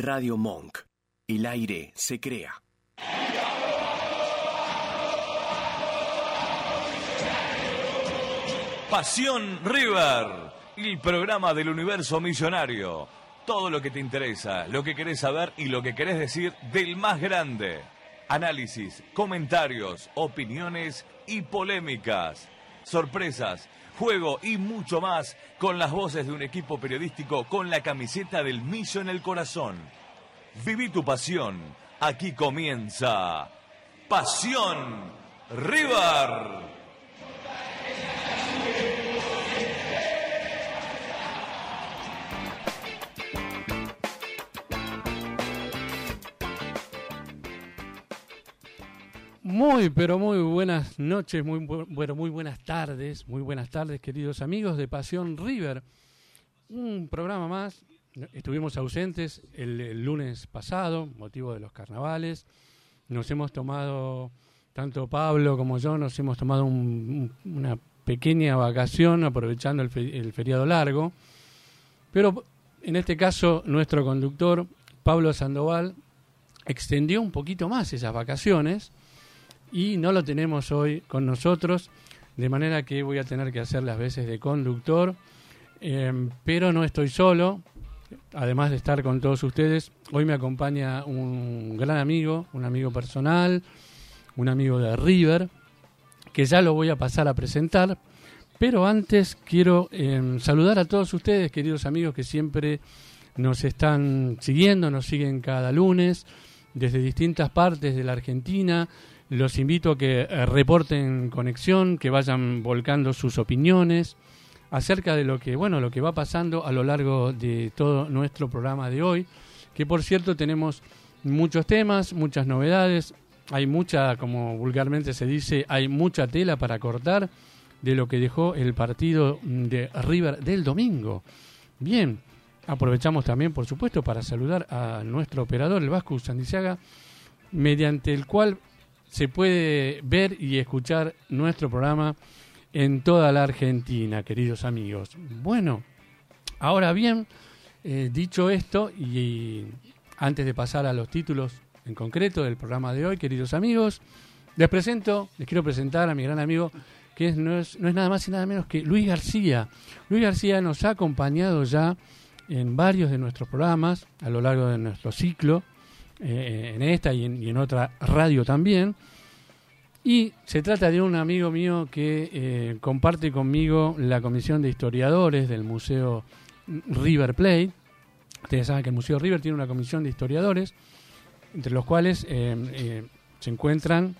Radio Monk. El aire se crea. Pasión River, el programa del universo millonario. Todo lo que te interesa, lo que querés saber y lo que querés decir del más grande. Análisis, comentarios, opiniones y polémicas. Sorpresas, juego y mucho más con las voces de un equipo periodístico con la camiseta del millo en el corazón. Viví tu pasión. Aquí comienza Pasión River. Muy, pero muy buenas noches, muy, bueno, muy buenas tardes, muy buenas tardes, queridos amigos de Pasión River. Un programa más. Estuvimos ausentes el, lunes pasado, motivo de los carnavales. Nos hemos tomado, tanto Pablo como yo, nos hemos tomado una pequeña vacación aprovechando el, el feriado largo. Pero en este caso, nuestro conductor, Pablo Sandoval, extendió un poquito más esas vacaciones y no lo tenemos hoy con nosotros, de manera que voy a tener que hacer las veces de conductor, em, pero no estoy solo, además de estar con todos ustedes, hoy me acompaña un gran amigo, un amigo personal, un amigo de River, que ya lo voy a pasar a presentar, pero antes quiero em, saludar a todos ustedes, queridos amigos, que siempre nos están siguiendo, nos siguen cada lunes desde distintas partes de la Argentina, los invito a que eh, reporten conexión, que vayan volcando sus opiniones acerca de lo que, bueno, lo que va pasando a lo largo de todo nuestro programa de hoy, que por cierto tenemos muchos temas, muchas novedades, hay mucha, como vulgarmente se dice, hay mucha tela para cortar de lo que dejó el partido de River del domingo. Bien, aprovechamos también, por supuesto, para saludar a nuestro operador, el Vasco Sandizaga, mediante el cual se puede ver y escuchar nuestro programa en toda la Argentina, queridos amigos. Bueno, ahora bien, eh, dicho esto, y antes de pasar a los títulos en concreto del programa de hoy, queridos amigos, les presento, les quiero presentar a mi gran amigo, que no, es, nada más y nada menos que Luis García. Luis García nos ha acompañado ya en varios de nuestros programas a lo largo de nuestro ciclo eh, en esta y en, otra radio también. Y se trata de un amigo mío que eh, comparte conmigo la comisión de historiadores del Museo River Plate. Ustedes saben que el Museo River tiene una comisión de historiadores, entre los cuales eh, se encuentran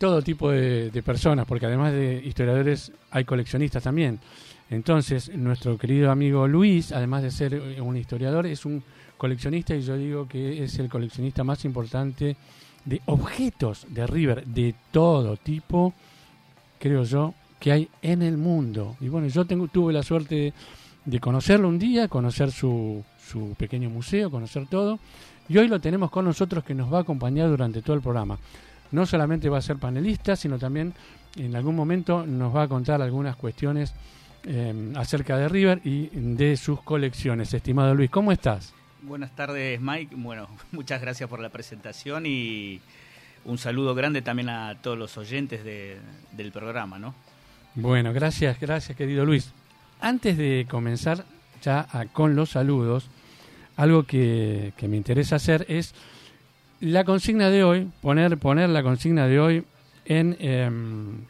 todo tipo de, personas, porque además de historiadores hay coleccionistas también. Entonces, nuestro querido amigo Luis, además de ser un historiador, es un coleccionista y yo digo que es el coleccionista más importante de objetos de River de todo tipo, creo yo, que hay en el mundo. Y bueno, yo tengo, tuve la suerte de conocerlo un día, conocer su, su pequeño museo, conocer todo. Y hoy lo tenemos con nosotros que nos va a acompañar durante todo el programa. No solamente va a ser panelista, sino también en algún momento nos va a contar algunas cuestiones eh, acerca de River y de sus colecciones. Estimado Luis, ¿cómo estás? Buenas tardes, Mike. Bueno, muchas gracias por la presentación y un saludo grande también a todos los oyentes del programa, ¿no? Bueno, gracias, gracias, querido Luis. Antes de comenzar ya con los saludos, algo que, me interesa hacer es la consigna de hoy, poner, poner la consigna de hoy en em,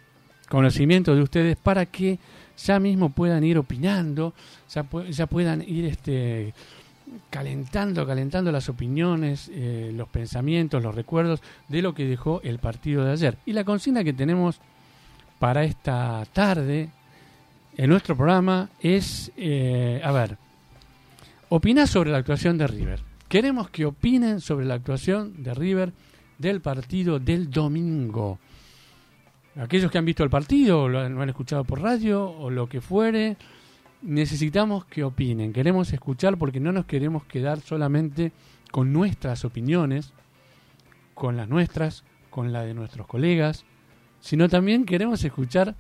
conocimiento de ustedes para que ya mismo puedan ir opinando, ya, ya puedan ir este, calentando, calentando las opiniones, eh, los pensamientos, los recuerdos de lo que dejó el partido de ayer. Y la consigna que tenemos para esta tarde en nuestro programa es, eh, a ver, opinar sobre la actuación de River. Queremos que opinen sobre la actuación de River del partido del domingo. Aquellos que han visto el partido, lo han escuchado por radio o lo que fuere, necesitamos que opinen, queremos escuchar porque no nos queremos quedar solamente con nuestras opiniones, con las nuestras, con la de nuestros colegas, sino también queremos escuchar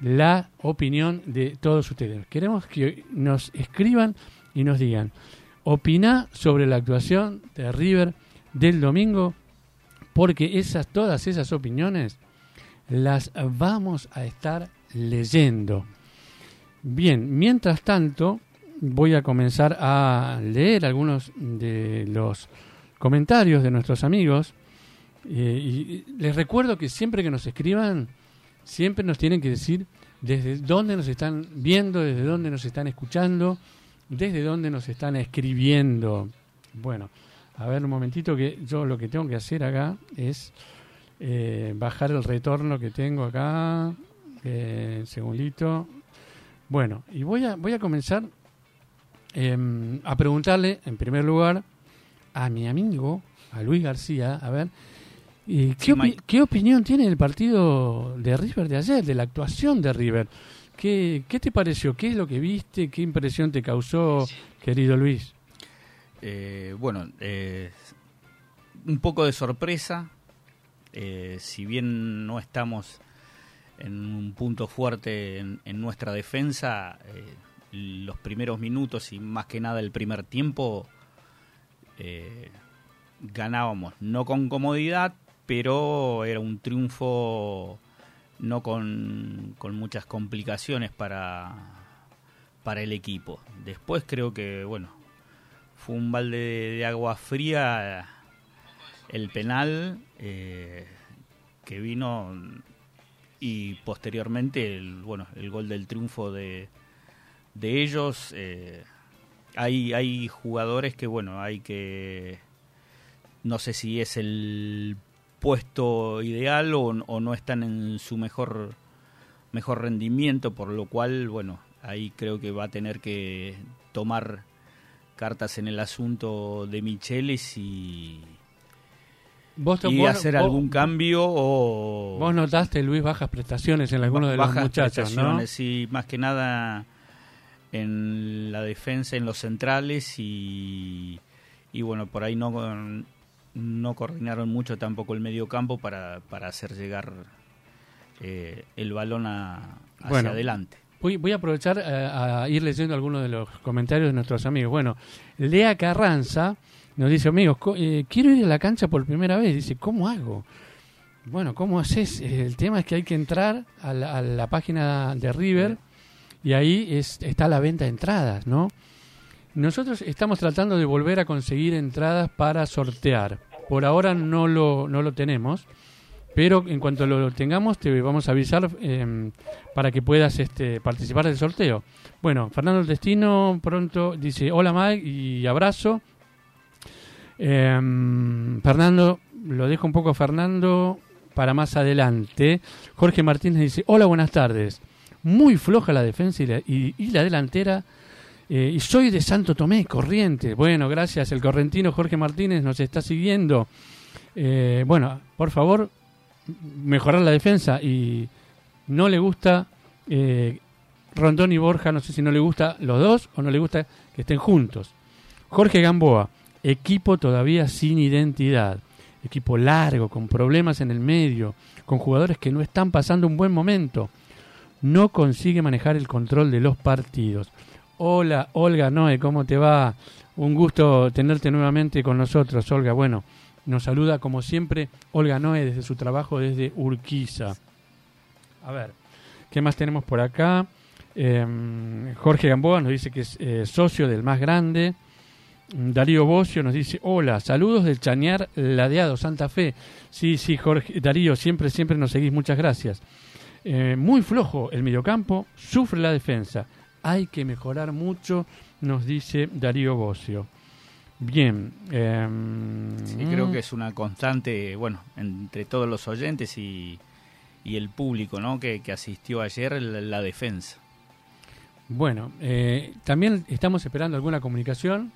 la opinión de todos ustedes. Queremos que nos escriban y nos digan, Opina sobre la actuación de River del domingo, porque esas, todas esas opiniones las vamos a estar leyendo. Bien, mientras tanto, voy a comenzar a leer algunos de los comentarios de nuestros amigos. Eh, y les recuerdo que siempre que nos escriban, siempre nos tienen que decir desde dónde nos están viendo, desde dónde nos están escuchando, desde dónde nos están escribiendo. Bueno, a ver un momentito que yo lo que tengo que hacer acá es eh, bajar el retorno que tengo acá. Eh, segundito. Bueno, y voy a, voy a comenzar em, a preguntarle, en primer lugar, a mi amigo, a Luis García, a ver, ¿qué, ¿qué, opinión tiene del partido de River de ayer, de la actuación de River? ¿Qué, ¿Qué te pareció? ¿Qué es lo que viste? ¿Qué impresión te causó, querido Luis? Eh, bueno, eh, un poco de sorpresa, eh, si bien no estamos en un punto fuerte en, nuestra defensa, los primeros minutos y más que nada el primer tiempo ganábamos, no con comodidad, pero era un triunfo no con, con muchas complicaciones para, para el equipo. Después creo que, bueno, fue un balde de, agua fría el penal eh, que vino y posteriormente el, bueno, el gol del triunfo de, de ellos. Eh, hay, hay jugadores que, bueno, hay que... No sé si es el puesto ideal o, no están en su mejor mejor rendimiento, por lo cual, bueno, ahí creo que va a tener que tomar cartas en el asunto de Michelis y, y hacer algún cambio o... Vos notaste, Luis, bajas prestaciones en algunos de los muchachos, ¿no? Sí, más que nada en la defensa, en los centrales y, y bueno, por ahí no no coordinaron mucho tampoco el medio campo para, para hacer llegar eh, el balón a, hacia adelante. Voy, voy a aprovechar eh, a, ir leyendo algunos de los comentarios de nuestros amigos. Bueno, Lea Carranza nos dice, amigos, eh, quiero ir a la cancha por primera vez. Dice, ¿cómo hago? Bueno, ¿cómo haces? El tema es que hay que entrar a la, página de River y ahí es, está la venta de entradas, ¿no? Nosotros estamos tratando de volver a conseguir entradas para sortear. Por ahora no lo, no lo tenemos, pero en cuanto lo tengamos te vamos a avisar em, para que puedas este, participar del sorteo. Bueno, Fernando Destino pronto dice hola Mike y abrazo. Em, Fernando, lo dejo un poco a Fernando para más adelante. Jorge Martínez dice hola, buenas tardes. Muy floja la defensa y la delantera eh, y soy de Santo Tomé, Corriente. Bueno, gracias. El correntino Jorge Martínez nos está siguiendo. Eh, bueno, por favor, mejorar la defensa. Y no le gusta eh, Rondón y Borja, no sé si no le gusta los dos o no le gusta que estén juntos. Jorge Gamboa, equipo todavía sin identidad. Equipo largo, con problemas en el medio, con jugadores que no están pasando un buen momento. No consigue manejar el control de los partidos. Hola, Olga Noé, ¿cómo te va? Un gusto tenerte nuevamente con nosotros, Olga. Bueno, nos saluda como siempre Olga Noé desde su trabajo desde Urquiza. A ver, ¿qué más tenemos por acá? Em, Jorge Gamboa nos dice que es eh, socio del más grande. Darío Bocio nos dice, hola, saludos del Chañar Ladeado, Santa Fe. Sí, sí, Jorge, Darío, siempre, siempre nos seguís, muchas gracias. Eh, muy flojo el mediocampo, sufre la defensa hay que mejorar mucho, nos dice Darío Bocio. Bien. Em, creo que es una constante, bueno, entre todos los oyentes y, el público ¿no? que, asistió ayer, la, defensa. Bueno, eh, también estamos esperando alguna comunicación.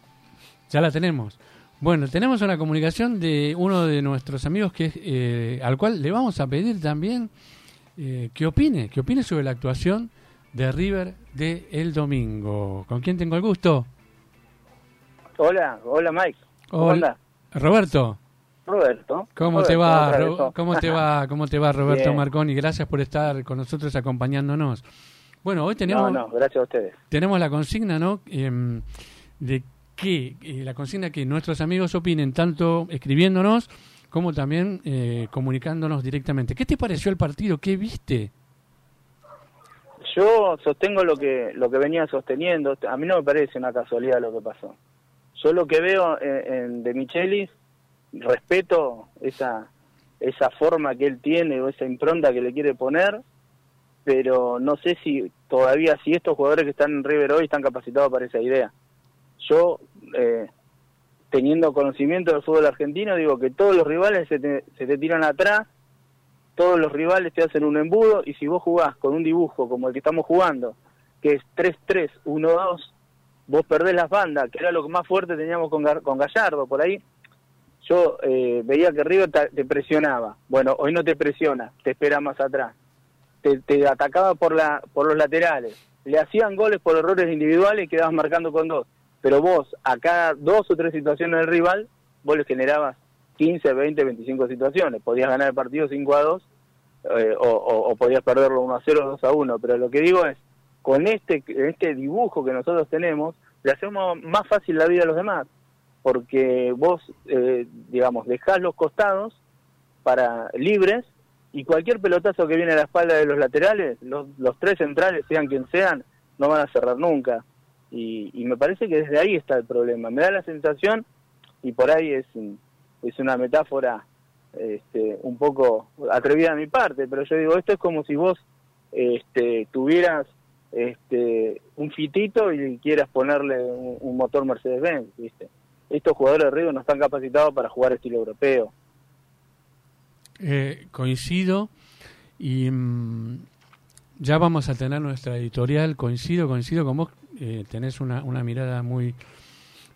Ya la tenemos. Bueno, tenemos una comunicación de uno de nuestros amigos que eh, al cual le vamos a pedir también eh, que opine, que opine sobre la actuación de River de el domingo. ¿Con quién tengo el gusto? Hola, hola Mike. hola. Roberto. Roberto. ¿Cómo te va? ¿Cómo te va? ¿Cómo te va Roberto Marconi? Gracias por estar con nosotros acompañándonos. Bueno, hoy tenemos No, no, gracias a ustedes. Tenemos la consigna, ¿no? Em, de que eh, la consigna que nuestros amigos opinen, tanto escribiéndonos como también eh, comunicándonos directamente. ¿Qué te pareció el partido? ¿Qué viste? Yo sostengo lo que lo que venía sosteniendo. A mí no me parece una casualidad lo que pasó. Yo lo que veo en, en De Michelis, respeto esa esa forma que él tiene o esa impronta que le quiere poner, pero no sé si todavía si estos jugadores que están en River hoy están capacitados para esa idea. Yo eh, teniendo conocimiento del fútbol argentino digo que todos los rivales se te, se te tiran atrás todos los rivales te hacen un embudo y si vos jugás con un dibujo como el que estamos jugando, que es 3-3, 1-2, vos perdés las bandas, que era lo que más fuerte teníamos con, con Gallardo por ahí. Yo eh, veía que River te, presionaba. Bueno, hoy no te presiona, te espera más atrás. Te, te, atacaba por, la, por los laterales. Le hacían goles por errores individuales y quedabas marcando con dos. Pero vos, a cada dos o tres situaciones del rival, vos le generabas 15, 20, 25 situaciones. Podías ganar el partido 5 a 2 eh, o, podías perderlo 1 a 0 o 2 a 1. Pero lo que digo es, con este, este dibujo que nosotros tenemos, le hacemos más fácil la vida a los demás. Porque vos, eh, digamos, dejás los costados para libres y cualquier pelotazo que viene a la espalda de los laterales, los, los tres centrales, sean quien sean, no van a cerrar nunca. Y, y me parece que desde ahí está el problema. Me da la sensación, y por ahí es es una metáfora este, un poco atrevida de mi parte, pero yo digo, esto es como si vos este, tuvieras este, un fitito y quieras ponerle un, motor Mercedes-Benz, ¿viste? Estos jugadores de Río no están capacitados para jugar estilo europeo. Eh, coincido y mm, ya vamos a tener nuestra editorial, coincido, coincido con vos, eh, tenés una, una mirada muy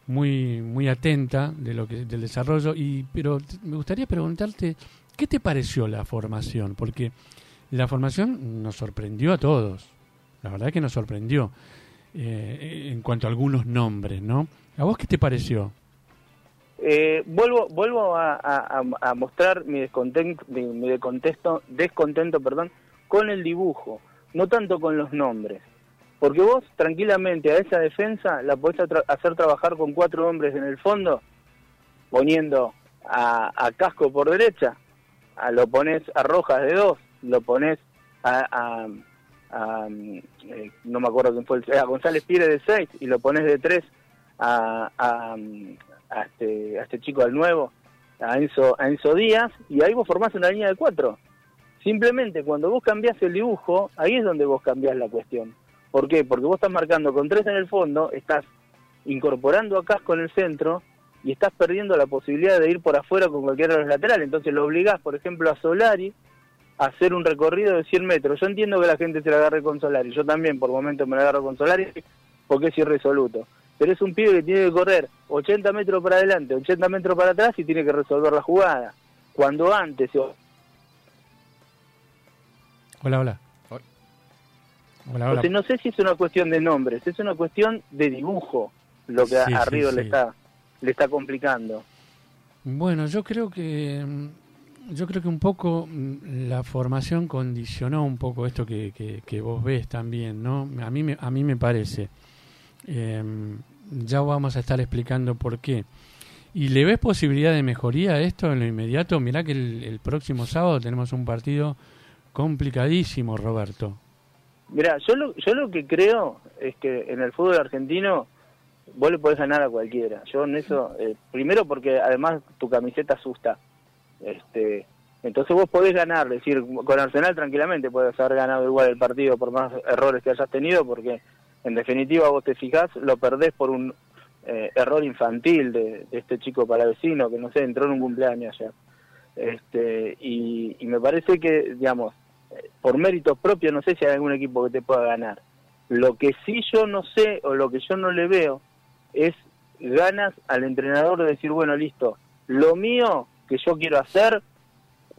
muy muy atenta de lo que del desarrollo. Y pero me gustaría preguntarte qué te pareció la formación porque la formación nos sorprendió a todos. La verdad que nos sorprendió eh, en cuanto a algunos nombres no a vos qué te pareció eh, vuelvo vuelvo a, a, mostrar mi descontento mi descontento, descontento perdón con el dibujo no tanto con los nombres porque vos tranquilamente a esa defensa la podés hacer trabajar con cuatro hombres en el fondo, poniendo a, Casco por derecha, a, lo pones a Rojas de dos, lo pones a, eh, no me acuerdo quién fue, a González Pires de seis y lo pones de tres a, a, este, a este chico al nuevo, a Enzo, a Enzo Díaz, y ahí vos formás una línea de cuatro. Simplemente cuando vos cambiás el dibujo, ahí es donde vos cambiás la cuestión. ¿Por qué? Porque vos estás marcando con tres en el fondo, estás incorporando a Casco en el centro y estás perdiendo la posibilidad de ir por afuera con cualquiera de los laterales. Entonces lo obligás, por ejemplo, a Solari a hacer un recorrido de 100 metros. Yo entiendo que la gente se la agarre con Solari. Yo también por momentos me la agarro con Solari porque es irresoluto. Pero es un pibe que tiene que correr 80 metros para adelante, 80 metros para atrás y tiene que resolver la jugada. Cuando antes... Hola, hola no sé si es una cuestión de nombres, es una cuestión de dibujo lo que a River le está le está complicando. Bueno, yo creo que yo creo que un poco mm, la formación condicionó un poco esto que, que, vos ves también, ¿no? A mí me, a mí me parece. Em, ya vamos a estar explicando por qué. ¿Y le ves posibilidad de mejoría a esto en lo inmediato? Mirá que el próximo sábado tenemos un partido complicadísimo, Roberto. Mira, yo lo, yo lo que creo es que en el fútbol argentino vos le podés ganar a cualquiera. Yo en eso, eh, primero porque además tu camiseta asusta. Este, entonces vos podés ganar, es decir, con Arsenal tranquilamente podés haber ganado igual el partido por más errores que hayas tenido, porque en definitiva vos te fijás, lo perdés por un eh, error infantil de, este chico palavecino que no sé, entró en un cumpleaños ayer. Este, y me parece que, digamos, por méritos propios no sé si hay algún equipo que te pueda ganar. Lo que sí yo no sé o lo que yo no le veo es ganas al entrenador de decir, bueno, listo, lo mío que yo quiero hacer,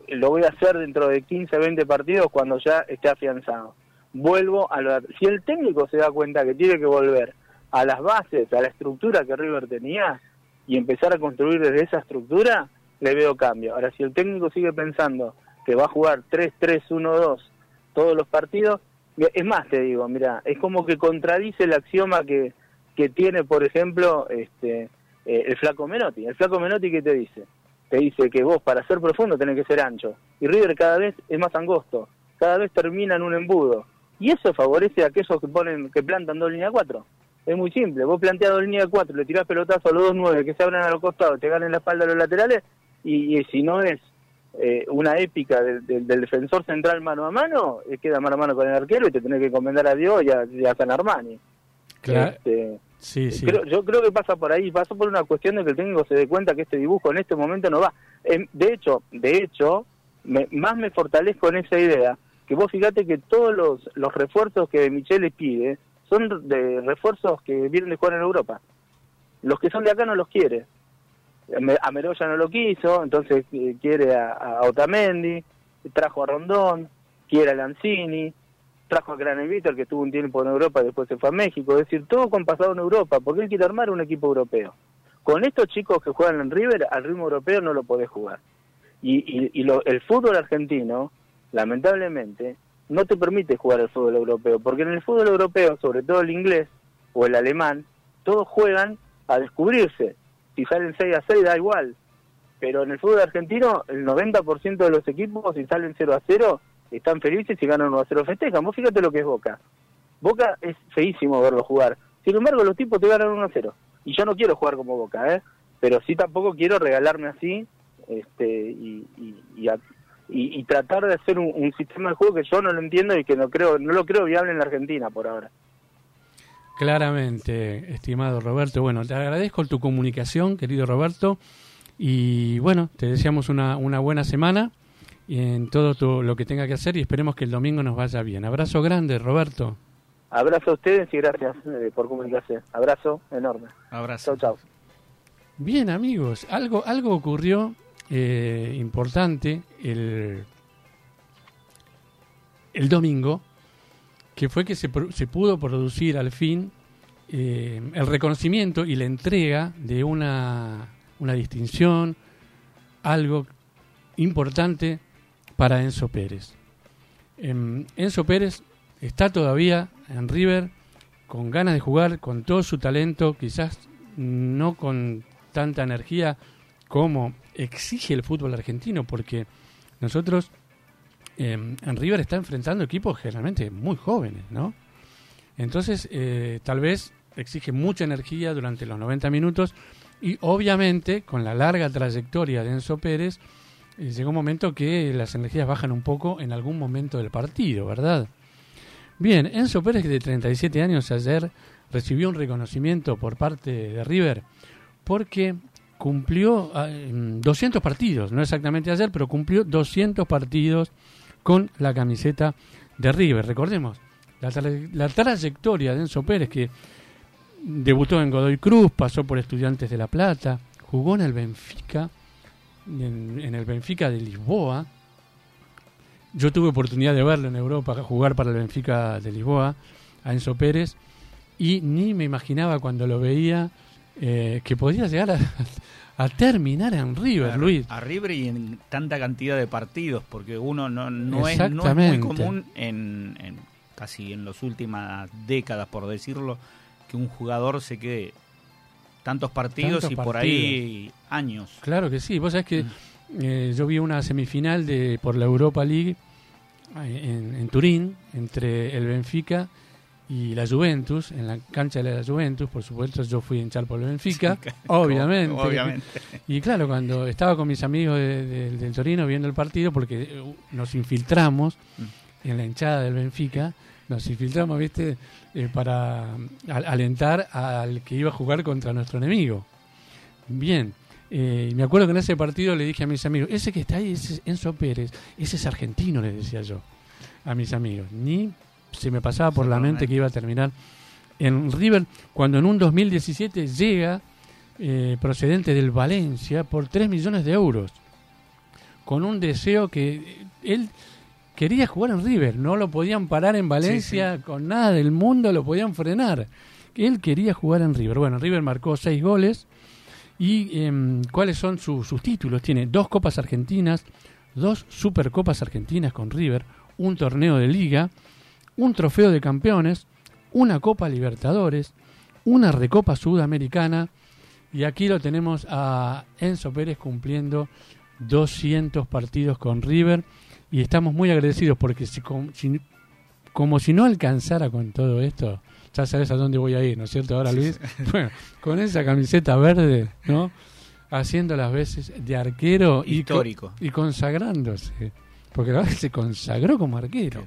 lo voy a hacer dentro de 15, 20 partidos cuando ya esté afianzado. Vuelvo a lo... Si el técnico se da cuenta que tiene que volver a las bases, a la estructura que River tenía y empezar a construir desde esa estructura, le veo cambio. Ahora, si el técnico sigue pensando que va a jugar 3-3-1-2 todos los partidos. Es más, te digo, mira, es como que contradice el axioma que, que tiene, por ejemplo, este, eh, el flaco Menotti. El flaco Menotti, ¿qué te dice? Te dice que vos para ser profundo tenés que ser ancho. Y River cada vez es más angosto, cada vez termina en un embudo. Y eso favorece a aquellos que ponen que plantan dos líneas cuatro. Es muy simple, vos planteas dos líneas cuatro, le tirás pelotazo a los dos nueve que se abran a los costados, te ganen la espalda a los laterales, y, si no es eh, una épica del defensor central mano a mano, eh, queda mano a mano con el arquero y te tenés que encomendar a Dios y a, San Armani. Claro. Este, sí, sí. yo creo que pasa por ahí, pasa por una cuestión de que el técnico se dé cuenta que este dibujo en este momento no va. Em, de hecho, de hecho, más me fortalezco en esa idea, que vos fíjate que todos los, los refuerzos que Michele pide son de refuerzos que vienen de jugar en Europa. Los que son de acá no los quiere. A Meroya no lo quiso, entonces eh, quiere a, Otamendi, trajo a Rondón, quiere a Lanzini, trajo a Granevito, el que estuvo un tiempo en Europa y después se fue a México. Es decir, todo con pasado en Europa, porque él quiere armar un equipo europeo. Con estos chicos que juegan en River, al ritmo europeo no lo podés jugar. Y, y, el fútbol argentino, lamentablemente, no te permite jugar el fútbol europeo, porque en el fútbol europeo, sobre todo el inglés o el alemán, todos juegan a descubrirse. Si salen 6 a 6 da igual, pero en el fútbol argentino el 90% de los equipos si salen 0 a 0 están felices y ganan 1 a 0 festejan. Vos fíjate lo que es Boca. Boca es feísimo verlo jugar. Sin embargo, los tipos te ganan 1 a 0. Y yo no quiero jugar como Boca, ¿eh? Pero sí tampoco quiero regalarme así este, y, y, y, tratar de hacer un, sistema de juego que yo no lo entiendo y que no creo no lo creo viable en la Argentina por ahora. Claramente, estimado Roberto. Bueno, te agradezco tu comunicación, querido Roberto. Y bueno, te deseamos una, una buena semana en todo lo que tenga que hacer y esperemos que el domingo nos vaya bien. Abrazo grande, Roberto. Abrazo a ustedes y gracias eh, por comunicarse. Abrazo enorme. Abrazo. Chau, chau. Bien, amigos, algo, algo ocurrió eh, importante el, el domingo, que fue que se, pudo producir al fin eh, el reconocimiento y la entrega de una, una distinción, algo importante para Enzo Pérez. Em, Enzo Pérez está todavía en River con ganas de jugar, con todo su talento, quizás no con tanta energía como exige el fútbol argentino, porque nosotros em, en River está enfrentando equipos generalmente muy jóvenes, ¿no? Entonces, eh, tal vez exige mucha energía durante los 90 minutos y obviamente con la larga trayectoria de Enzo Pérez, eh, llega un momento que las energías bajan un poco en algún momento del partido, ¿verdad? Bien, Enzo Pérez, de 37 años, ayer recibió un reconocimiento por parte de River porque cumplió 200 ah, partidos, no exactamente ayer, pero cumplió 200 partidos con la camiseta de River. Recordemos, la, trayectoria de Enzo Pérez, que debutó en Godoy Cruz, pasó por Estudiantes de La Plata, jugó en el Benfica, en, el Benfica de Lisboa. Yo tuve oportunidad de verlo en Europa, jugar para el Benfica de Lisboa, a Enzo Pérez, y ni me imaginaba cuando lo veía eh, que podía llegar a, terminar en River, Luis. A River y en tanta cantidad de partidos, porque uno no, no, es, muy común en, casi en las últimas décadas, por decirlo, que un jugador se quede tantos partidos y por ahí años. Claro que sí, vos sabés que mm. eh, yo vi una semifinal de por la Europa League eh, en Turín entre el Benfica y la Juventus, en la cancha de la Juventus, por supuesto, yo fui hinchar por el Benfica, obviamente. obviamente. Y claro, cuando estaba con mis amigos del Torino viendo el partido, porque eh, nos infiltramos mm. en la hinchada del Benfica, nos infiltramos, viste, eh, para alentar al que iba a jugar contra nuestro enemigo. Bien, eh, me acuerdo que en ese partido le dije a mis amigos, ese que está ahí es Enzo Pérez, ese es argentino, le decía yo a mis amigos. Ni se me pasaba por la mente que iba a terminar en River, cuando en un 2017 llega eh, procedente del Valencia por 3 millones de euros, con un deseo que él quería jugar en River, no lo podían parar en Valencia con nada del mundo, lo podían frenar. Él quería jugar en River. Bueno, River marcó 6 goles. ¿Y em, cuáles son sus títulos? Tiene dos Copas Argentinas, dos Supercopas Argentinas con River, un torneo de liga un trofeo de campeones, una Copa Libertadores, una Recopa Sudamericana y aquí lo tenemos a Enzo Pérez cumpliendo 200 partidos con River y estamos muy agradecidos porque si, como si no alcanzara con todo esto, ya sabes a dónde voy a ir, ¿no es cierto ahora Luis? Bueno, con esa camiseta verde, ¿no? Haciendo las veces de arquero histórico y, consagrándose, porque la se consagró como arquero.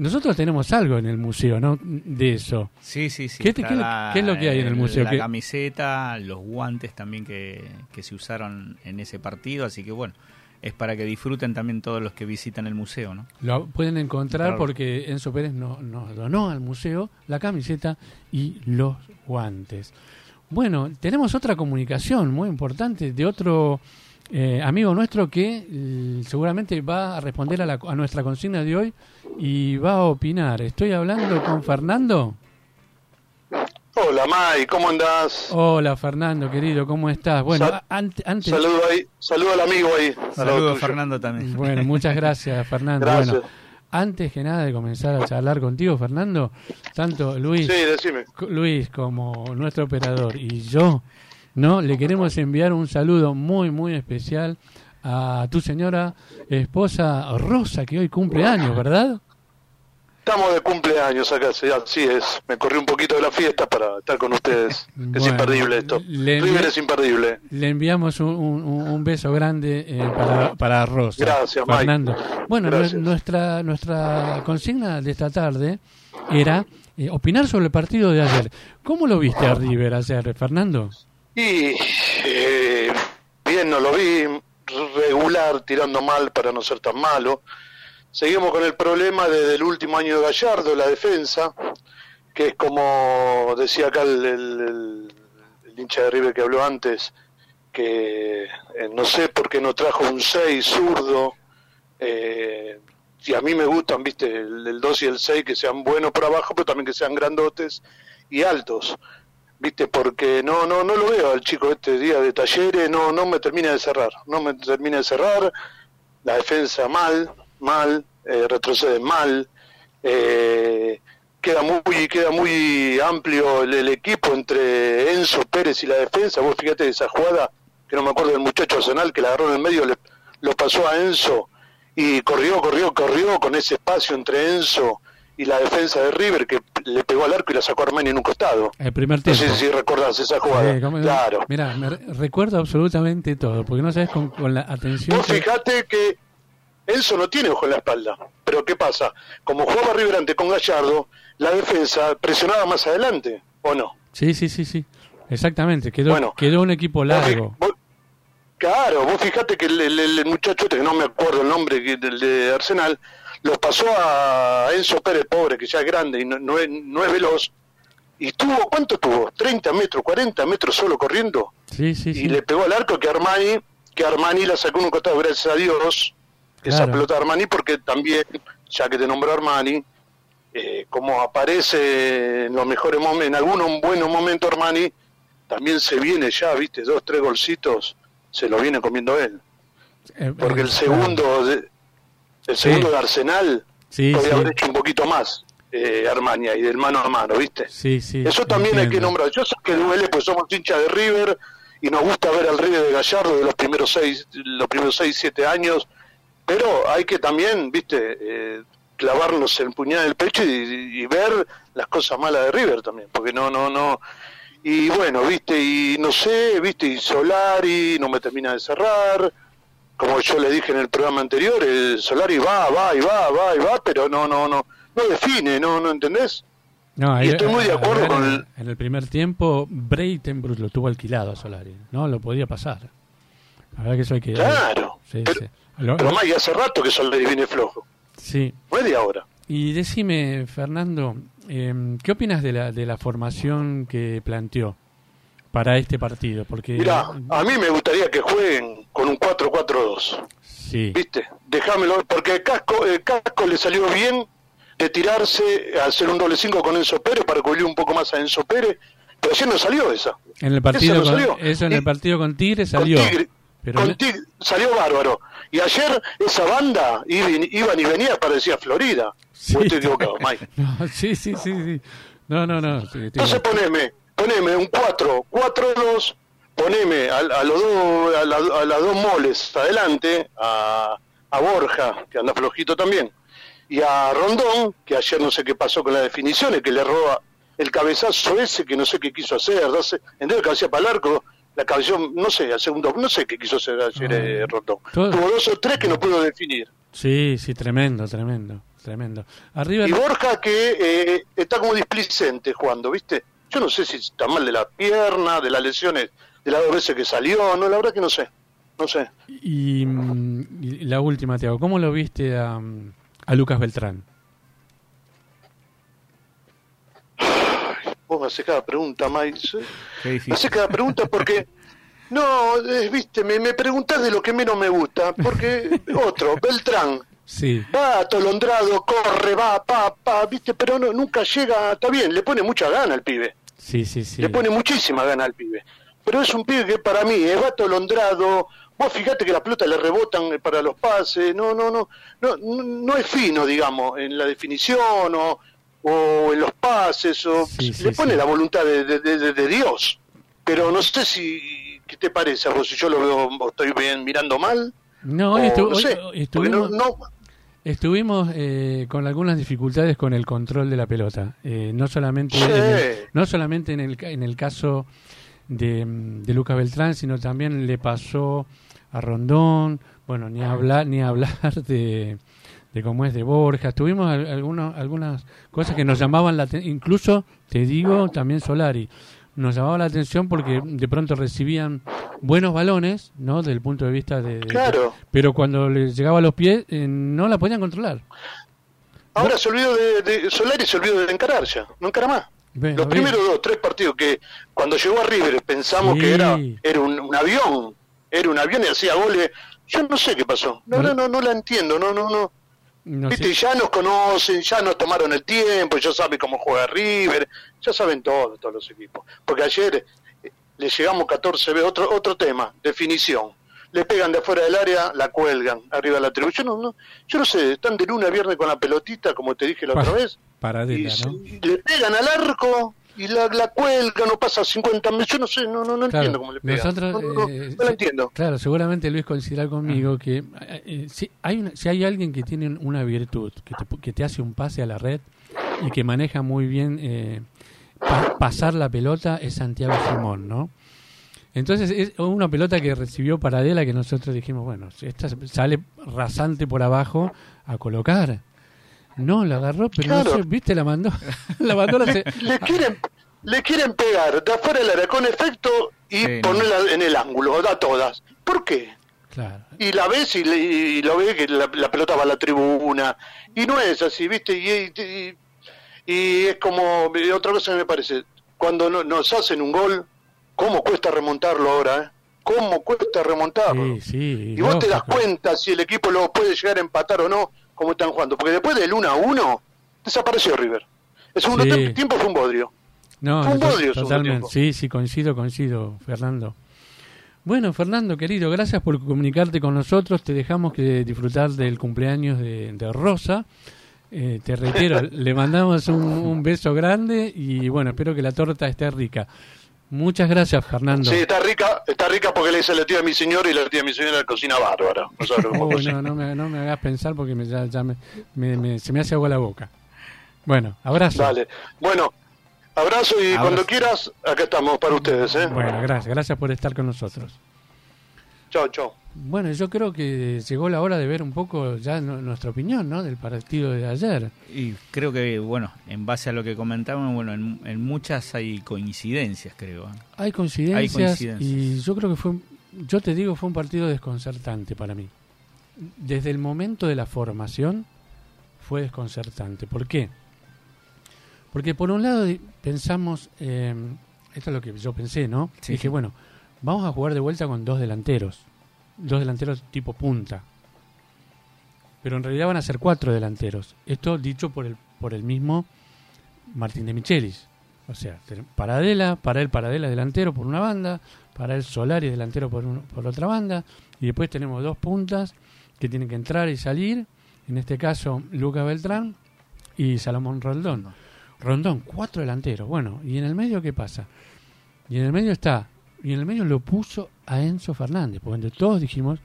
Nosotros tenemos algo en el museo, ¿no? De eso. Sí, sí, sí. ¿Qué, es lo que hay en el museo? La camiseta, los guantes también que, que se usaron en ese partido, así que bueno, es para que disfruten también todos los que visitan el museo, ¿no? Lo pueden encontrar porque Enzo Pérez nos donó al museo la camiseta y los guantes. Bueno, tenemos otra comunicación muy importante de otro eh, amigo nuestro que seguramente va a responder a, a nuestra consigna de hoy y va a opinar. Estoy hablando con Fernando. Hola May, ¿cómo andás? Hola Fernando, querido, ¿cómo estás? Bueno, antes... Saludo ahí, saludo al amigo ahí. Saludo a Fernando también. Bueno, muchas gracias Fernando. Bueno, antes que nada de comenzar a charlar contigo, Fernando, tanto Luis, Luis como nuestro operador y yo, ¿no? Le queremos enviar un saludo muy, muy especial a tu señora esposa Rosa, que hoy cumple años, ¿verdad? Estamos de cumpleaños acá, así es. Me corrí un poquito de la fiesta para estar con ustedes. es imperdible esto. River es imperdible. Le enviamos un, beso grande eh, para, para, Rosa. Gracias, Fernando. Bueno, nuestra nuestra consigna de esta tarde era eh, opinar sobre el partido de ayer. ¿Cómo lo viste a River ayer, Fernando? Y eh, bien, no lo vi regular, tirando mal para no ser tan malo. Seguimos con el problema desde el último año de Gallardo, la defensa, que es como decía acá el, hincha de River que habló antes, que eh, no sé por qué no trajo un 6 zurdo. Eh, y a mí me gustan, viste, el, 2 y el 6 que sean buenos por abajo, pero también que sean grandotes y altos. Viste, porque no no no lo veo al chico este día de talleres, no no me termina de cerrar, no me termina de cerrar. La defensa mal, mal, eh, retrocede mal, eh, queda muy queda muy amplio el, equipo entre Enzo Pérez y la defensa. Vos fíjate esa jugada, que no me acuerdo del muchacho Arsenal que la agarró en el medio, le, lo pasó a Enzo y corrió, corrió, corrió con ese espacio entre Enzo y la defensa de River que le pegó al arco y la sacó Armani en un costado. El primer tiempo. No sé si recordás esa jugada. claro. Mira, me recuerdo absolutamente todo, porque no sabes con, la atención. Vos fíjate que Enzo no tiene ojo en la espalda. Pero ¿qué pasa? Como jugaba River ante con Gallardo, la defensa presionaba más adelante, ¿o no? Sí, sí, sí, sí. Exactamente. Quedó, quedó un equipo largo. claro, vos fijate que el, muchacho este, que no me acuerdo el nombre del de Arsenal, lo pasó a Enzo Pérez, pobre, que ya es grande y no, es, no es veloz, y tuvo, ¿cuánto tuvo? 30 metros, 40 metros solo corriendo. Sí, sí, y le pegó al arco que Armani, que Armani la sacó en un costado, gracias a Dios, esa pelota de Armani, porque también, ya que te nombró Armani, eh, como aparece en los mejores momentos, en algunos buenos momentos Armani, también se viene ya, viste, dos, tres golcitos, se lo viene comiendo él. Eh, porque el eh, segundo, de, el segundo de Arsenal podría haber hecho un poquito más. Eh, Armani y del mano a mano, ¿viste? Sí, sí. Eso también hay que nombrar. Yo sé que duele, pues somos hinchas de River y nos gusta ver al River de Gallardo de los primeros seis, los primeros seis, siete años pero hay que también, viste, eh, clavarlos en puñal del pecho y, ver las cosas malas de River también, porque no, no, no. Y bueno, viste, y no sé, viste, y Solari no me termina de cerrar. Como yo le dije en el programa anterior, el Solari va, va y va, va y va, pero no, no, no, no define, ¿no, no entendés? No, y estoy muy de acuerdo con el... En el primer tiempo, Breitenbrus lo tuvo alquilado a Solari, ¿no? Lo podía pasar. La verdad que eso hay que... Claro. Sí, sí. Pero más, hace rato que Solari viene flojo. Sí. Media hora. Y decime, Fernando, em, ¿qué opinas de la, de la formación que planteó para este partido? Porque Mira, a mí me gustaría que jueguen con un 4-4-2. Sí. ¿Viste? Déjamelo, porque el casco, el casco le salió bien de tirarse a hacer un doble 5 con Enzo Pérez para cubrir un poco más a Enzo Pérez, pero así no salió esa. En el partido eso en el partido con Tigre salió. Con Tigre, salió bárbaro. Y ayer esa banda iban y venía, parecía Florida. Sí, estoy equivocado, Mike. No, sí, sí, sí, sí. No, no, no. Entonces poneme, poneme un 4, 4-2, poneme a, a los dos, a, la- a las dos moles adelante, a, a Borja, que anda flojito también, y a Rondón, que ayer no sé qué pasó con las definiciones, que le roba el cabezazo ese que no sé qué quiso hacer, no sé, entonces cabecea para el arco, la cabeceó, no sé, al segundo, no sé qué quiso hacer ayer Ah. eh, Rondón. Todo- Tuvo dos o tres que no pudo definir. Sí, sí, tremendo, tremendo, tremendo. Arriba, Y Borja que eh, está como displicente jugando, ¿viste? Yo no sé si está mal de la pierna, de las lesiones, de las dos veces que salió, no, la verdad que no sé, no sé. y, mm, y la última, Teo, ¿cómo lo viste a, a Lucas Beltrán? Vos me haces cada pregunta. Qué Me haces cada pregunta porque... No, viste, me, me preguntás de lo que menos me gusta, porque otro, Beltrán, Sí, va atolondrado, corre, va, pa, pa, viste, pero no, nunca llega, está bien, le pone mucha gana al pibe. sí, sí, sí. Le pone muchísima gana al pibe. Pero es un pibe que para mí es vato londrado. Vos fíjate que las pelotas le rebotan eh, para los pases. No, no, no. No, no, es fino, digamos, en la definición o, o en los pases. O, Sí, sí, le pone sí. la voluntad de, de- de- de Dios. Pero no sé si. ¿Qué te parece a vos? Si yo lo veo, estoy bien mirando mal. No, o estu- no sé. estuvimos, no, estuvimos eh, con algunas dificultades con el control de la pelota. Eh, no solamente Sí. en el, no solamente en el, en el caso de, de Lucas Beltrán, sino también le pasó a Rondón. Bueno, ni hablar ni hablar de, de cómo es de Borja. Tuvimos al- algunos, algunas cosas que nos llamaban la atención. Incluso, te digo, también Solari. Nos llamaba la atención porque de pronto recibían buenos balones, ¿no? Desde el punto de vista de... de- Claro. pero cuando les llegaba a los pies eh, no la podían controlar. Ahora se olvidó de, de Solari, se olvidó de encarar ya. No encara más. Los bien. primeros dos, tres partidos que cuando llegó a River pensamos Sí. que era, era un, un avión, era un avión y hacía goles. Yo no sé qué pasó. No, Bueno. no, no, no la entiendo. No, no, no. No Viste, sé. ya nos conocen, ya nos tomaron el tiempo, ya saben cómo juega River, ya saben todo, todos los equipos. Porque ayer eh, le llegamos 14 veces, otro, otro tema, definición. Le pegan de afuera del área, la cuelgan arriba de la tribu. Yo no, no, yo no sé, están de lunes a viernes con la pelotita, como te dije la otra vez Paradela, ¿no? le pegan al arco y la, la cuelga, no pasa 50 metros. Yo no sé, no, no, no Claro, entiendo cómo le pegan. nosotros, no, no, eh, no la sí, entiendo. Claro, seguramente Luis coincidirá conmigo que eh, eh, si, hay una- si hay alguien que tiene una virtud, que te, que te hace un pase a la red y que maneja muy bien eh, pa- pasar la pelota, es Santiago Simón, ¿no? Entonces es una pelota que recibió Paradela que nosotros dijimos, bueno, si esta sale rasante por abajo a colocar. No, la agarró, pero no sé, viste, la mandó. la mandó la Le, se- le quieren le quieren pegar de afuera del área con efecto y Sí, no. ponerla en el ángulo, a todas. ¿Por qué? Claro. Y la ves y, le- y lo ves que la, la pelota va a la tribuna. Y no es así, ¿viste? Y, y- y es como, y otra cosa que me parece, cuando no- nos hacen un gol, ¿cómo cuesta remontarlo ahora? Eh? ¿Cómo cuesta remontarlo? Sí, sí. Y vos te das cuenta si el equipo lo puede llegar a empatar o no, como están jugando. Porque después del 1 a 1, desapareció River. El segundo Sí. tiempo fue un bodrio. No, Fue un bodrio totalmente. Sí, sí, coincido, coincido, Fernando. Bueno, Fernando, querido, gracias por comunicarte con nosotros. Te dejamos que disfrutar del cumpleaños de, de Rosa. Eh, te reitero, le mandamos un, un beso grande y bueno, espero que la torta esté rica. Muchas gracias, Fernando. Sí, está rica, está rica porque le dice la tía a mi señor y la tía a mi señora cocina bárbara. No Uy, me, no me hagas pensar porque me, ya, ya me, me- me- se me hace agua la boca. Bueno, abrazo. Dale. Bueno, abrazo y Abrazo. cuando quieras, acá estamos para ustedes. ¿eh? Bueno, gracias, gracias por estar con nosotros. Chao, chao. Bueno, yo creo que llegó la hora de ver un poco ya nu- nuestra opinión, ¿no? Del partido de ayer. Y creo que, bueno, en base a lo que comentaban, bueno, en, en muchas hay coincidencias, creo. ¿eh? Hay coincidencias, Hay coincidencias. y yo creo que fue, un- yo te digo, fue un partido desconcertante para mí. Desde el momento de la formación fue desconcertante. ¿Por qué? Porque por un lado pensamos, eh, esto es lo que yo pensé, ¿no? Sí, Dije, bueno, vamos a jugar de vuelta con dos delanteros, dos delanteros tipo punta. Pero en realidad van a ser cuatro delanteros. Esto dicho por el, por el mismo Martín de Michelis. O sea, Paradela, para él Paradela delantero por una banda, para él Solari delantero por, un- por otra banda, y después tenemos dos puntas que tienen que entrar y salir, en este caso Lucas Beltrán y Salomón Rondón. Rondón, cuatro delanteros. Bueno, ¿y en el medio qué pasa? Y en el medio está, y en el medio lo puso a Enzo Fernández, porque todos dijimos,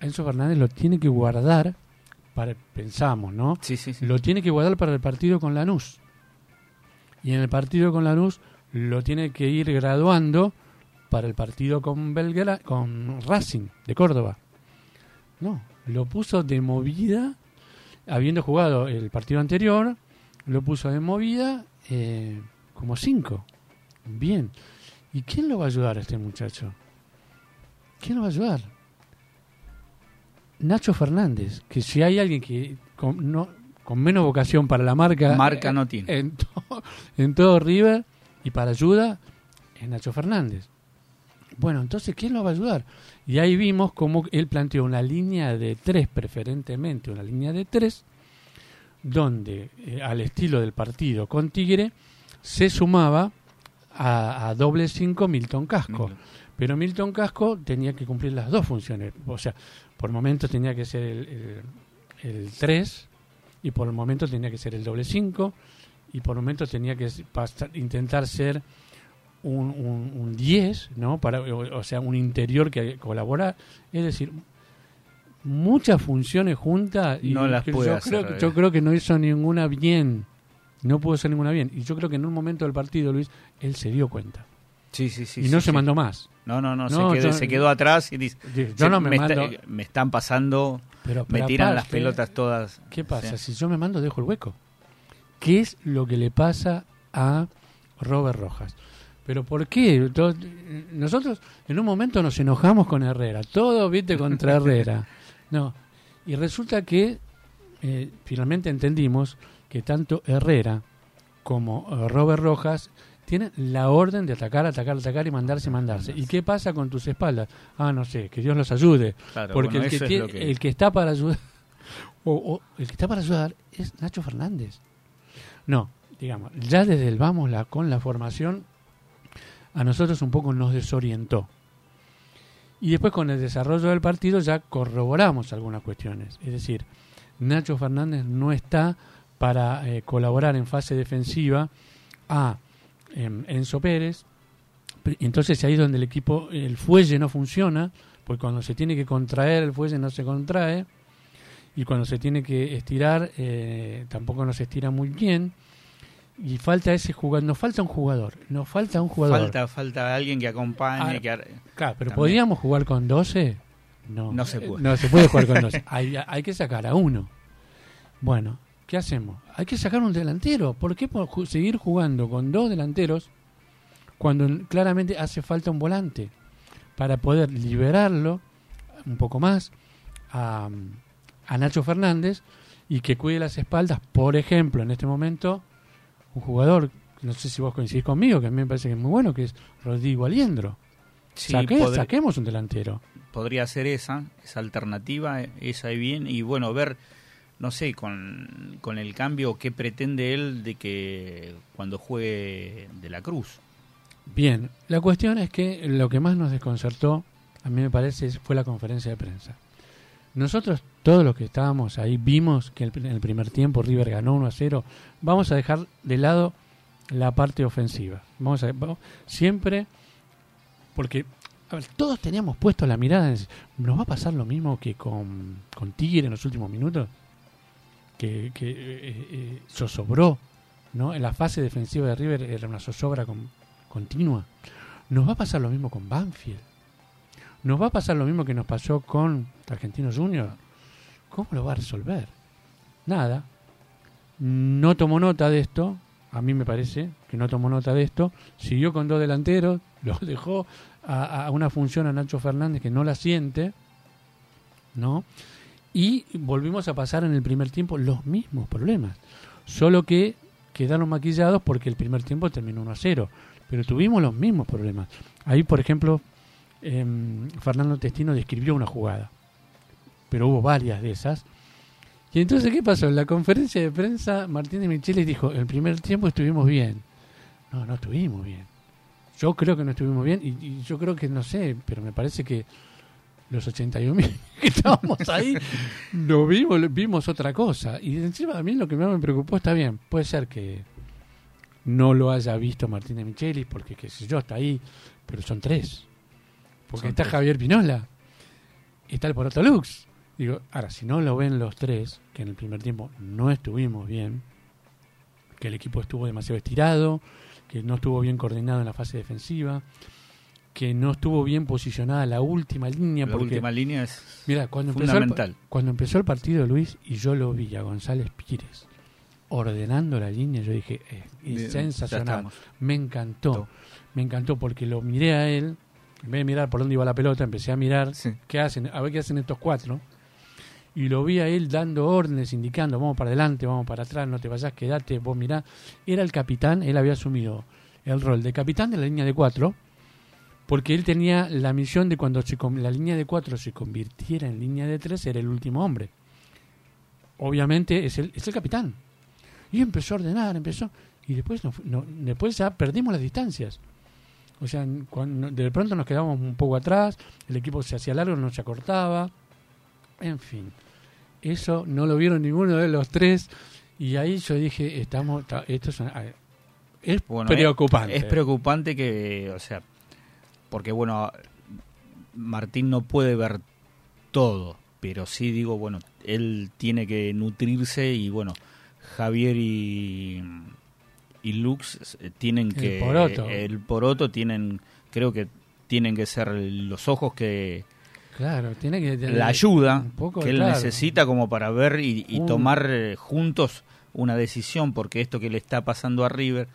Enzo Fernández lo tiene que guardar, para, pensamos, ¿no? Sí, sí, sí. Lo tiene que guardar para el partido con Lanús. Y en el partido con Lanús lo tiene que ir graduando para el partido con Belgrano, con Racing de Córdoba. No, lo puso de movida, habiendo jugado el partido anterior, lo puso de movida eh, como cinco. Bien. ¿Y quién lo va a ayudar a este muchacho? ¿Quién lo va a ayudar? Nacho Fernández, que si hay alguien que con, no, con menos vocación para la marca, Marca no tiene. en, to- en todo River y para ayuda es Nacho Fernández. Bueno, entonces, ¿quién lo va a ayudar? Y ahí vimos cómo él planteó una línea de tres, preferentemente una línea de tres, donde eh, al estilo del partido con Tigre se sumaba a, a doble cinco Milton Casco. Pero Milton Casco tenía que cumplir las dos funciones. O sea, por momentos tenía que ser el, el, 3 y por momentos tenía que ser el doble 5 y por momentos tenía que pasar- intentar ser un, un, un 10, ¿no? Para, o, o sea, un interior que colabora. Es decir, muchas funciones juntas y No las yo, hacer, creo, yo creo que no hizo ninguna bien. No pudo hacer ninguna bien. Y yo creo que en un momento del partido, Luis, él se dio cuenta. Sí, sí, sí. y sí, no se sí. mandó más. No, no, no, No, se, quedó, yo- se quedó atrás y dice, Yo "Che, no me, mando. me están pasando, pero, me tiran las aparte, pelotas todas. ¿Qué pasa? Sí. Si yo me mando, dejo el hueco. ¿Qué es lo que le pasa a Robert Rojas? Pero ¿por qué? Nosotros en un momento nos enojamos con Herrera. Todo, viste, contra Herrera. No. Y resulta que eh, finalmente entendimos que tanto Herrera como eh, Robert Rojas tienen la orden de atacar, atacar, atacar y mandarse, mandarse. ¿Y qué pasa con tus espaldas? Ah, no sé, que Dios los ayude. Claro, Porque bueno, el, que el está para ayudar o, o el que está para ayudar es Nacho Fernández. No, digamos, ya desde el vamos la, con la formación a nosotros un poco nos desorientó. Y después con el desarrollo del partido ya corroboramos algunas cuestiones. Es decir, Nacho Fernández no está para eh, colaborar en fase defensiva a em, Enzo Pérez. Entonces ahí es donde el equipo, el fuelle no funciona, porque cuando se tiene que contraer el fuelle no se contrae, y cuando se tiene que estirar eh, tampoco no se estira muy bien. Y falta ese jugador, nos falta un jugador, nos falta un jugador. Falta, falta alguien que acompañe, Ah, que ar- Claro, pero También. ¿podríamos jugar con 12? No. No se Eh, puede. No se puede jugar con 12. hay, hay que sacar a uno. Bueno, ¿qué hacemos? Hay que sacar un delantero. ¿Por qué por ju- seguir jugando con dos delanteros cuando claramente hace falta un volante? Para poder liberarlo un poco más a, a Nacho Fernández y que cuide las espaldas. Por ejemplo, en este momento, un jugador, no sé si vos coincidís conmigo, que a mí me parece que es muy bueno, que es Rodrigo Aliendro. sí, Saque- podr- Saquemos un delantero. podría ser esa, esa alternativa, eh, esa y bien, y bueno, ver, no sé, con, con el cambio que pretende él de que cuando juegue de la Cruz. Bien, la cuestión es que lo que más nos desconcertó, a mí me parece, fue la conferencia de prensa. Nosotros, todos los que estábamos ahí, vimos que en el primer tiempo River ganó 1 a 0. Vamos a dejar de lado la parte ofensiva. Vamos a siempre, porque a ver, todos teníamos puesto la mirada en ¿nos va a pasar lo mismo que con, con Tigre en los últimos minutos? Que, que eh, eh, zozobró, ¿no? En la fase defensiva de River era una zozobra con, continua. Nos va a pasar lo mismo con Banfield. Nos va a pasar lo mismo que nos pasó con Argentinos Junior. ¿Cómo lo va a resolver? Nada. No tomó nota de esto. A mí me parece que no tomó nota de esto. Siguió con dos delanteros. Lo dejó a, a una función a Nacho Fernández que no la siente. ¿No? Y volvimos a pasar en el primer tiempo los mismos problemas. Solo que quedaron maquillados porque el primer tiempo terminó 1 a 0 pero tuvimos los mismos problemas. Ahí, por ejemplo, em, Fernando Testino describió una jugada, pero hubo varias de esas. Y entonces, ¿qué pasó? En la conferencia de prensa, Martínez Michelis dijo, el primer tiempo estuvimos bien. No, no estuvimos bien. Yo creo que no estuvimos bien y, y yo creo que, no sé, pero me parece que los 81 mil que estábamos ahí, lo vimos, vimos otra cosa. Y encima a mí lo que más me preocupó está bien, puede ser que no lo haya visto Martín de Michelis, porque qué sé yo, está ahí, pero son tres. Porque Son está tres. Javier Pinola, está el Poroto Lux. Digo, ahora, si no lo ven los tres, que en el primer tiempo no estuvimos bien, que el equipo estuvo demasiado estirado, que no estuvo bien coordinado en la fase defensiva, que no estuvo bien posicionada la última línea, La porque última línea es Mira, cuando empezó, el, fundamental. cuando empezó el partido Luis y yo lo vi a González Pires ordenando la línea, yo dije, eh, es Bien, sensacional. Me encantó, Todo. me encantó porque lo miré a él, en vez de mirar por dónde iba la pelota, empecé a mirar Sí. qué hacen, a ver qué hacen estos cuatro. Y lo vi a él dando órdenes, indicando, vamos para adelante, vamos para atrás, no te vayas, quédate, vos mirá. Era el capitán, él había asumido el rol de capitán de la línea de cuatro, porque él tenía la misión de cuando se la línea de cuatro se convirtiera en línea de tres, era el último hombre. Obviamente es el, es el capitán. Y empezó a ordenar, empezó. Y después, no, no- después ya perdimos las distancias. O sea, cuando, de pronto nos quedamos un poco atrás, el equipo se hacía largo, no se acortaba. En fin, eso no lo vieron ninguno de los tres. Y ahí yo dije, estamos, ta- esto es, una- es Bueno, es- preocupante. Es, preocupante que, o sea, porque bueno, Martín no puede ver todo, pero sí digo, bueno, él tiene que nutrirse y bueno, Javier y, y Lux eh, tienen El que... Poroto. El Poroto tienen, creo que tienen que ser los ojos que... Claro, tiene que tener La ayuda un poco, que él claro. necesita como para ver y, tomar eh, juntos una decisión, porque esto que le está pasando a River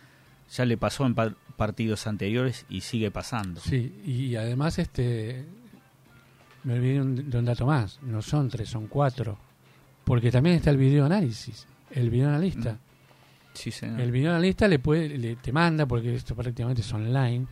ya le pasó en partidos anteriores y sigue pasando. Sí, y además este me olvidé de un dato más, no son tres, son cuatro, porque también está el video análisis, el video analista. Sí, señor. El video analista le puede, le- te manda, porque esto prácticamente es online,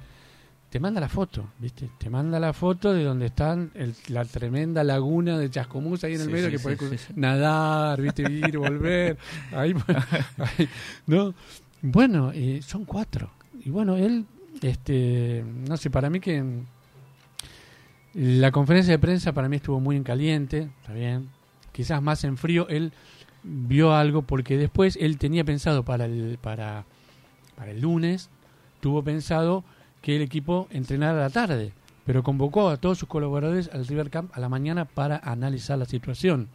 te manda la foto, ¿viste? Te manda la foto de donde están el- la tremenda laguna de Chascomús ahí en el Sí, medio sí, que sí, sí. nadar, ¿viste? Ir, volver. Ahí, ahí, ¿no? Bueno, eh, son cuatro. Y bueno, él, este, no sé, para mí que la conferencia de prensa para mí estuvo muy en caliente, está bien. Quizás más en frío, él vio algo porque después él tenía pensado para el para para el lunes tuvo pensado que el equipo entrenara a la tarde, pero convocó a todos sus colaboradores al River Camp a la mañana para analizar la situación.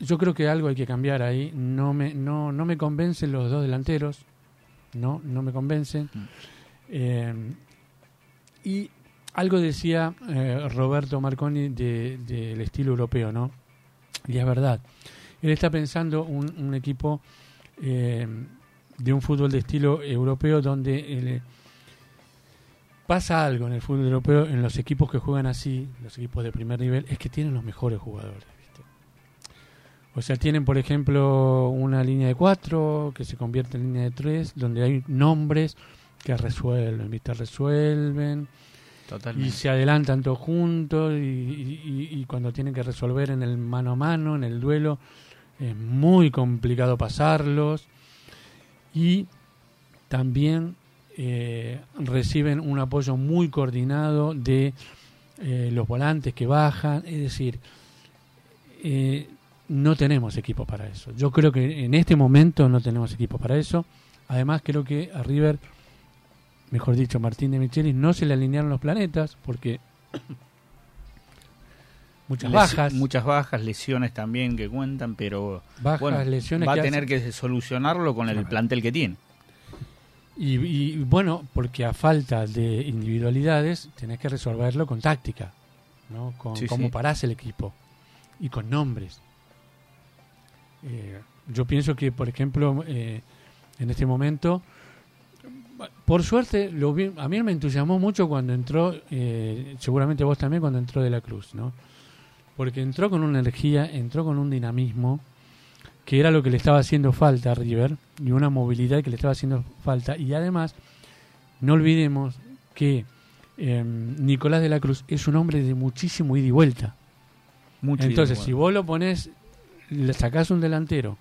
Yo creo que algo hay que cambiar ahí. No me no no me convencen los dos delanteros. No, no me convencen. Eh, y algo decía eh, Roberto Marconi de- del estilo europeo, ¿no? Y es verdad. Él está pensando un, un equipo eh, de un fútbol de estilo europeo donde pasa algo en el fútbol europeo, en los equipos que juegan así, los equipos de primer nivel, es que tienen los mejores jugadores. O sea, tienen, por ejemplo, una línea de cuatro que se convierte en línea de tres, donde hay nombres que resuelven, ¿viste? Resuelven y se adelantan todos juntos y, y- y- y cuando tienen que resolver en el mano a mano, en el duelo, es muy complicado pasarlos. Y también eh, reciben un apoyo muy coordinado de eh, los volantes que bajan, es decir, eh, no tenemos equipo para eso. Yo creo que en este momento no tenemos equipo para eso. Además creo que a River mejor dicho, Martín de Michelis, no se le alinearon los planetas porque muchas bajas, Muchas bajas, lesiones también que cuentan, pero bajas, bueno, lesiones va a tener que solucionarlo con el plantel que tiene. y, y, bueno, porque a falta de individualidades tenés que resolverlo con táctica, ¿no? Con Sí, cómo sí. parás el equipo y con nombres. Eh, yo pienso que, por ejemplo, eh, en este momento, por suerte, lo vi- a mí me entusiasmó mucho cuando entró, eh, seguramente vos también, cuando entró de la Cruz, ¿no? Porque entró con una energía, entró con un dinamismo, que era lo que le estaba haciendo falta a River, y una movilidad que le estaba haciendo falta. Y además, no olvidemos que eh, Nicolás de la Cruz es un hombre de muchísimo ida y vuelta. Mucho Entonces, ida y si vos lo pones, le sacás un delantero,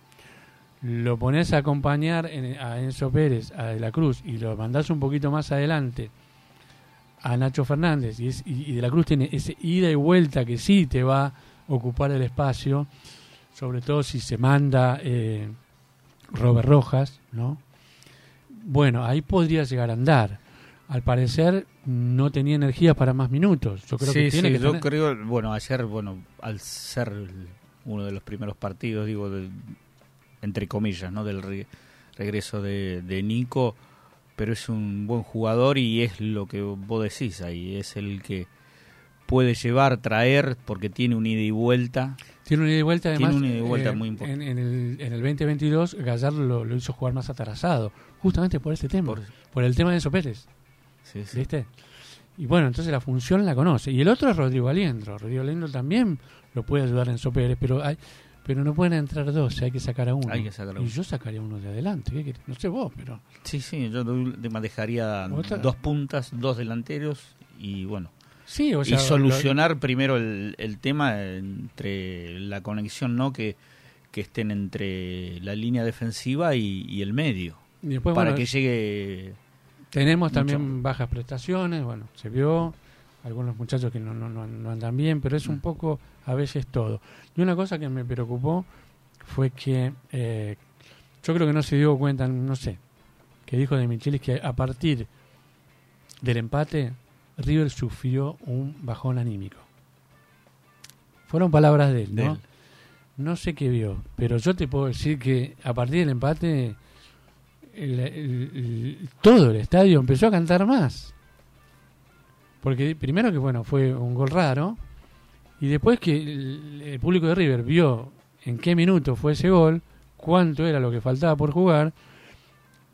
lo pones a acompañar en- a Enzo Pérez, a De la Cruz, y lo mandás un poquito más adelante a Nacho Fernández, y, es- y- y De la Cruz tiene ese ida y vuelta que sí te va a ocupar el espacio, sobre todo si se manda eh, Robert Rojas, ¿no? bueno, ahí podría llegar a andar. Al parecer no tenía energía para más minutos. Yo creo sí, que tiene sí, que yo tener- creo, bueno, ayer, bueno, al ser uno de los primeros partidos, digo, del- entre comillas, ¿no? Del re- regreso de, de Nico, pero es un buen jugador y es lo que vos decís ahí, es el que puede llevar, traer, porque tiene un ida y vuelta. Tiene una ida y vuelta, Tiene además. una ida y vuelta eh, muy importante. En, en el, en el 2022, Gallardo lo, lo hizo jugar más atrasado, justamente por este tema, Por- por, el tema de Enzo Pérez, Sí, sí. ¿viste? Y bueno, entonces la función la conoce. Y el otro es Rodrigo Aliendro. Rodrigo Aliendro también lo puede ayudar Enzo Pérez, pero hay, pero no pueden entrar dos, hay que sacar a uno. Hay que sacar a Y yo sacaría uno de adelante, no sé vos, pero... Sí, sí, yo dejaría Otra- dos puntas, dos delanteros y bueno, Sí, o sea, y solucionar primero el, el tema entre la conexión, ¿no? Que, que estén entre la línea defensiva y, y el medio, y después, para bueno, que llegue... Tenemos Mucho. también bajas prestaciones, bueno, se vio, algunos muchachos que no, no, no, no andan bien, pero es un Mm. poco a veces todo. Y una cosa que me preocupó fue que eh, yo creo que no se dio cuenta, no sé, que dijo de Michelis que a partir del empate River sufrió un bajón anímico. Fueron palabras de él, De ¿no? él. No sé qué vio, pero yo te puedo decir que a partir del empate el- todo el estadio empezó a cantar más. Porque primero que bueno, fue un gol raro y después que el, el público de River vio en qué minuto fue ese gol, cuánto era lo que faltaba por jugar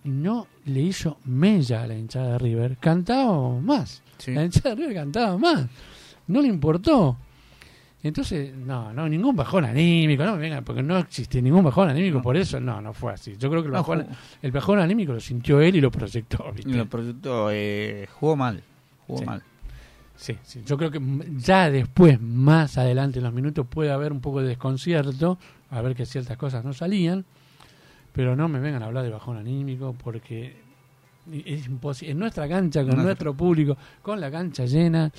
y no le hizo mella a la hinchada de River, cantaba más. Sí. La hinchada de River cantaba más. No le importó. Entonces, no, no, ningún bajón anímico, no me vengan, porque no existe ningún bajón anímico, No. por eso no, no fue así. Yo creo que el bajón, el bajón anímico lo sintió él y lo proyectó, ¿viste? Lo proyectó, eh, jugó mal, jugó Sí. mal. Sí, sí, yo creo que ya después, más adelante en los minutos, puede haber un poco de desconcierto, a ver que ciertas cosas no salían, pero no me vengan a hablar de bajón anímico porque es imposible. En nuestra cancha, con nuestro público, con la cancha llena,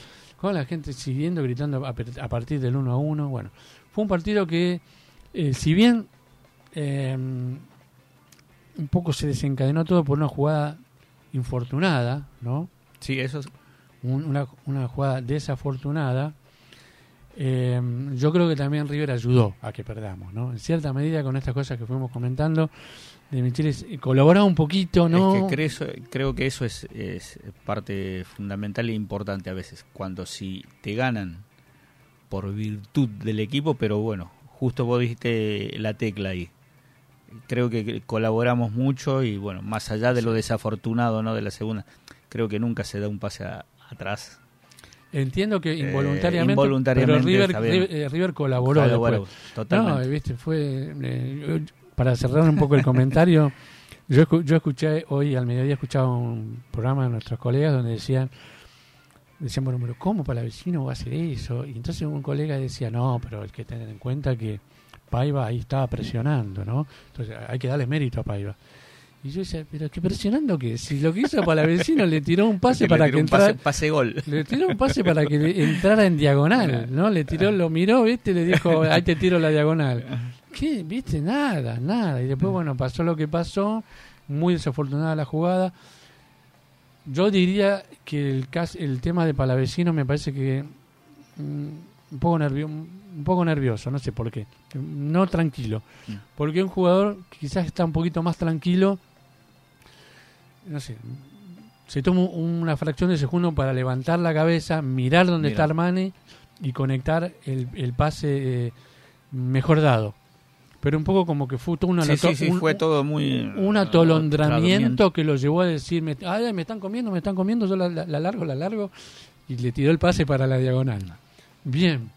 con la gente siguiendo, gritando a, a partir del 1 a 1, bueno, fue un partido que, eh, si bien eh, un poco se desencadenó todo por una jugada infortunada, ¿no? Sí, eso es- un- una, una jugada desafortunada, eh, yo creo que también River ayudó a que perdamos, ¿no? En cierta medida con estas cosas que fuimos comentando, de eh, colaboraba un poquito, ¿no? Es que creo, creo que eso es, es parte fundamental e importante a veces, cuando si te ganan por virtud del equipo, pero bueno, justo vos dijiste la tecla ahí. Creo que colaboramos mucho y bueno, más allá de lo desafortunado no de la segunda, creo que nunca se da un pase a- atrás. Entiendo que involuntariamente, involuntariamente, pero River, eh, River colaboró Colaboró, después. totalmente. No, viste, fue eh, para cerrar un poco el comentario, yo, escu- yo escuché hoy al mediodía escuchaba un programa de nuestros colegas donde decían decían, bueno, pero ¿cómo para vecino va a hacer eso? Y entonces un colega decía, no, pero hay que tener en cuenta que Paiva ahí estaba presionando, ¿no? Entonces hay que darle mérito a Paiva. Y yo decía, pero ¿qué presionando qué? Si lo que hizo para el vecino le tiró un pase para que un pase, entrara, pase gol. le tiró un pase para que le- entrara en diagonal, ¿no? Le tiró, lo miró, ¿viste? Le dijo, ahí te tiro la diagonal. ¿Qué? ¿Viste? Nada, nada. Y después, bueno, pasó lo que pasó. Muy desafortunada la jugada. Yo diría que el, el tema de Palavecino me parece que mm, un poco nervio, un poco nervioso, no sé por qué. No tranquilo. Mm. Porque un jugador quizás está un poquito más tranquilo, no sé, se toma una fracción de segundo para levantar la cabeza, mirar dónde Mira. está Armani y conectar el, el pase eh, mejor dado. Pero un poco como que fue todo una Sí, sí, sí, un- fue todo muy... un atolondramiento que lo llevó a decir, me, ay, me están comiendo, me están comiendo, yo la, la- la largo, la largo, y le tiró el pase para la diagonal. Bien,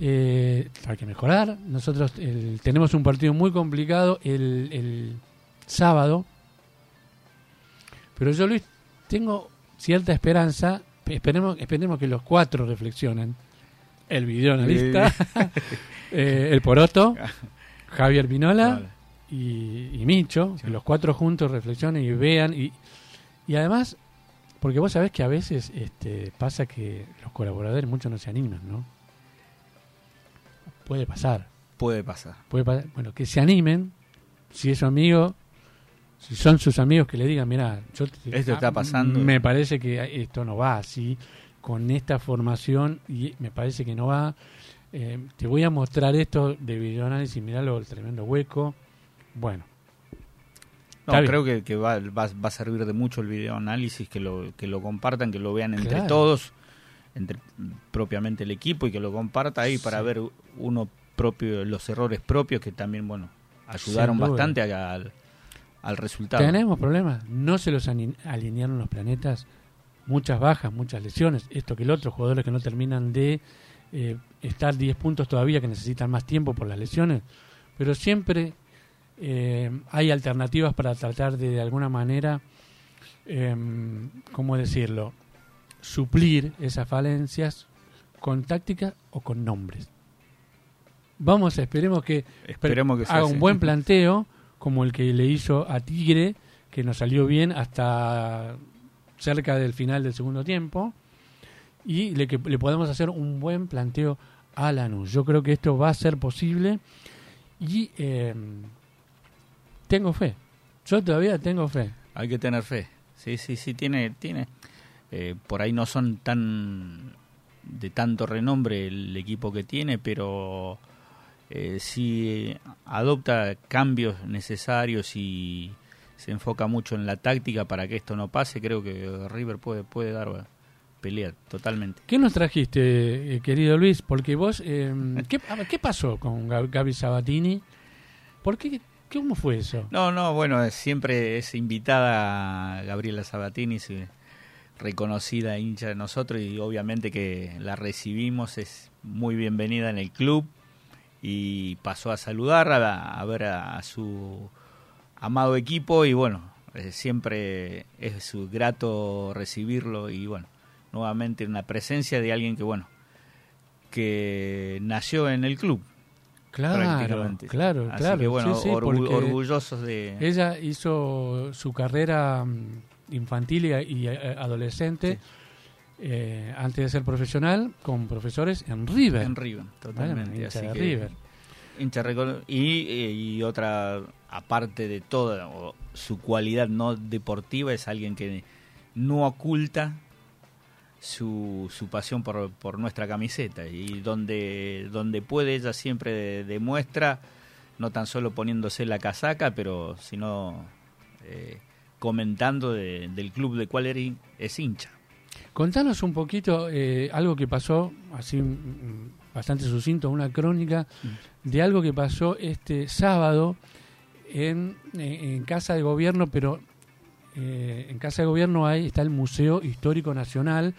eh, hay que mejorar. Nosotros el- tenemos un partido muy complicado el, el sábado, pero yo, Luis, tengo cierta esperanza. Esperemos, esperemos que los cuatro reflexionen. El videoanalista, eh, el Poroto, Javier Vinola Vale. y, y Micho, que los cuatro juntos reflexionen y vean. Y, y además, porque vos sabés que a veces este, pasa que los colaboradores muchos no se animan, ¿no? Puede pasar, Puede pasar. puede pasar. Bueno, que se animen, si es su amigo, si son sus amigos que le digan, mira, yo esto está pasando. Me parece que esto no va así, con esta formación, y me parece que no va. Eh, te voy a mostrar esto de videoanálisis, miralo, el tremendo hueco. Bueno. No, creo que, que va, va, va, a servir de mucho el videoanálisis, que lo, que lo compartan, que lo vean entre todos, entre propiamente el equipo y que lo comparta ahí para ver uno propio, los errores propios que también, bueno, ayudaron bastante al, al resultado. Tenemos problemas, no se los alinearon los planetas, muchas bajas, muchas lesiones, esto que el otro, jugadores que no terminan de eh, estar 10 puntos todavía, que necesitan más tiempo por las lesiones, pero siempre eh, hay alternativas para tratar de, de alguna manera, eh, ¿cómo decirlo?, suplir esas falencias con táctica o con nombres. Vamos, esperemos que, esperemos que haga un buen planteo como el que le hizo a Tigre, que nos salió bien hasta cerca del final del segundo tiempo, y le, que le podemos hacer un buen planteo a Lanús. Yo creo que esto va a ser posible y eh, tengo fe. Yo todavía tengo fe. Hay que tener fe. Sí, sí, sí, tiene, tiene. Eh, por ahí no son tan de tanto renombre el equipo que tiene, pero eh, si adopta cambios necesarios y se enfoca mucho en la táctica para que esto no pase, creo que River puede, puede dar pelea totalmente. ¿Qué nos trajiste, eh, querido Luis? Porque vos, eh, ¿qué, ¿qué, pasó con Gaby Sabatini? ¿Por qué, ¿Cómo fue eso? No, no, bueno, siempre es invitada Gabriela Sabatini, reconocida hincha de nosotros y obviamente que la recibimos, es muy bienvenida en el club y pasó a saludar, a, ver a, su amado equipo y bueno, eh, siempre es grato recibirlo y bueno, nuevamente una presencia de alguien que bueno, que nació en el club. Claro, claro, Así claro. Que, bueno, orgullosos de... Ella hizo su carrera mm, infantil y, eh, adolescente. Eh, antes de ser profesional, con profesores en River. En River, totalmente. Así River. y, otra, aparte de toda su cualidad no deportiva, es alguien que no oculta su, su pasión por, por nuestra camiseta. Y donde, donde puede, ella siempre demuestra, no tan solo poniéndose la casaca, pero sino eh, comentando del club de cual es hincha. Contanos un poquito eh, algo que pasó, así mm, bastante sucinto, una crónica mm. de algo que pasó este sábado en, en Casa de Gobierno, pero eh, en Casa de Gobierno hay, está el Museo Histórico Nacional,